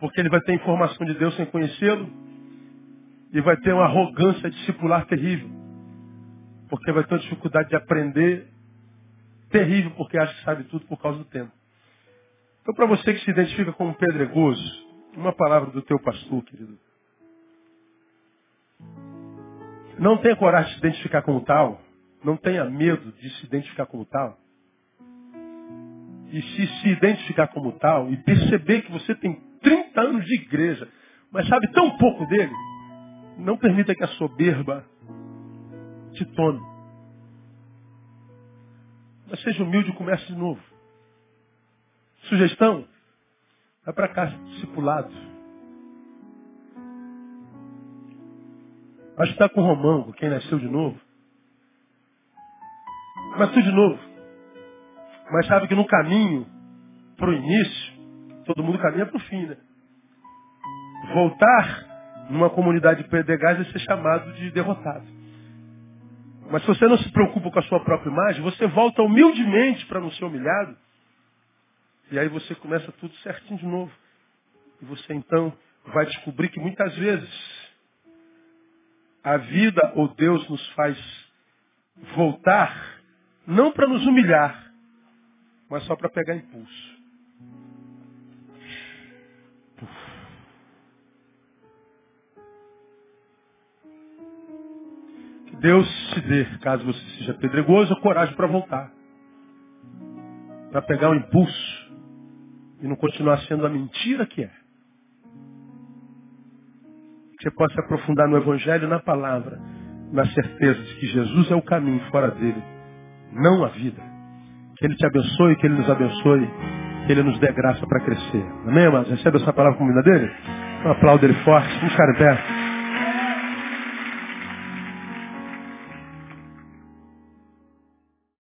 porque ele vai ter informação de Deus sem conhecê-lo, e vai ter uma arrogância discipular terrível, porque vai ter uma dificuldade de aprender terrível, porque acha que sabe tudo por causa do tempo. Então, para você que se identifica como pedregoso, uma palavra do teu pastor, querido. Não tenha coragem de se identificar como tal. Não tenha medo de se identificar como tal e se se identificar como tal e perceber que você tem 30 anos de igreja, mas sabe tão pouco dele, não permita que a soberba te tome. Mas seja humilde e comece de novo. Sugestão? Vai para cá, discipulado. Acho que está com o Romão, com quem nasceu de novo. Mas tudo de novo. Mas sabe que no caminho para o início, todo mundo caminha para o fim, né? Voltar numa comunidade de pedregais é ser chamado de derrotado. Mas se você não se preocupa com a sua própria imagem, você volta humildemente para não ser humilhado. E aí você começa tudo certinho de novo. E você então vai descobrir que muitas vezes a vida ou Deus nos faz voltar não para nos humilhar, mas só para pegar impulso. Que Deus te dê, caso você seja pedregoso, coragem para voltar. Para pegar o impulso e não continuar sendo a mentira que é. Que você possa aprofundar no Evangelho, na palavra, na certeza de que Jesus é o caminho fora dele, não a vida. Que Ele te abençoe, que Ele nos abençoe, que Ele nos dê graça para crescer. Amém, amados? Recebe essa palavra com a dele? Um aplauso dele forte. Vamos ficar em.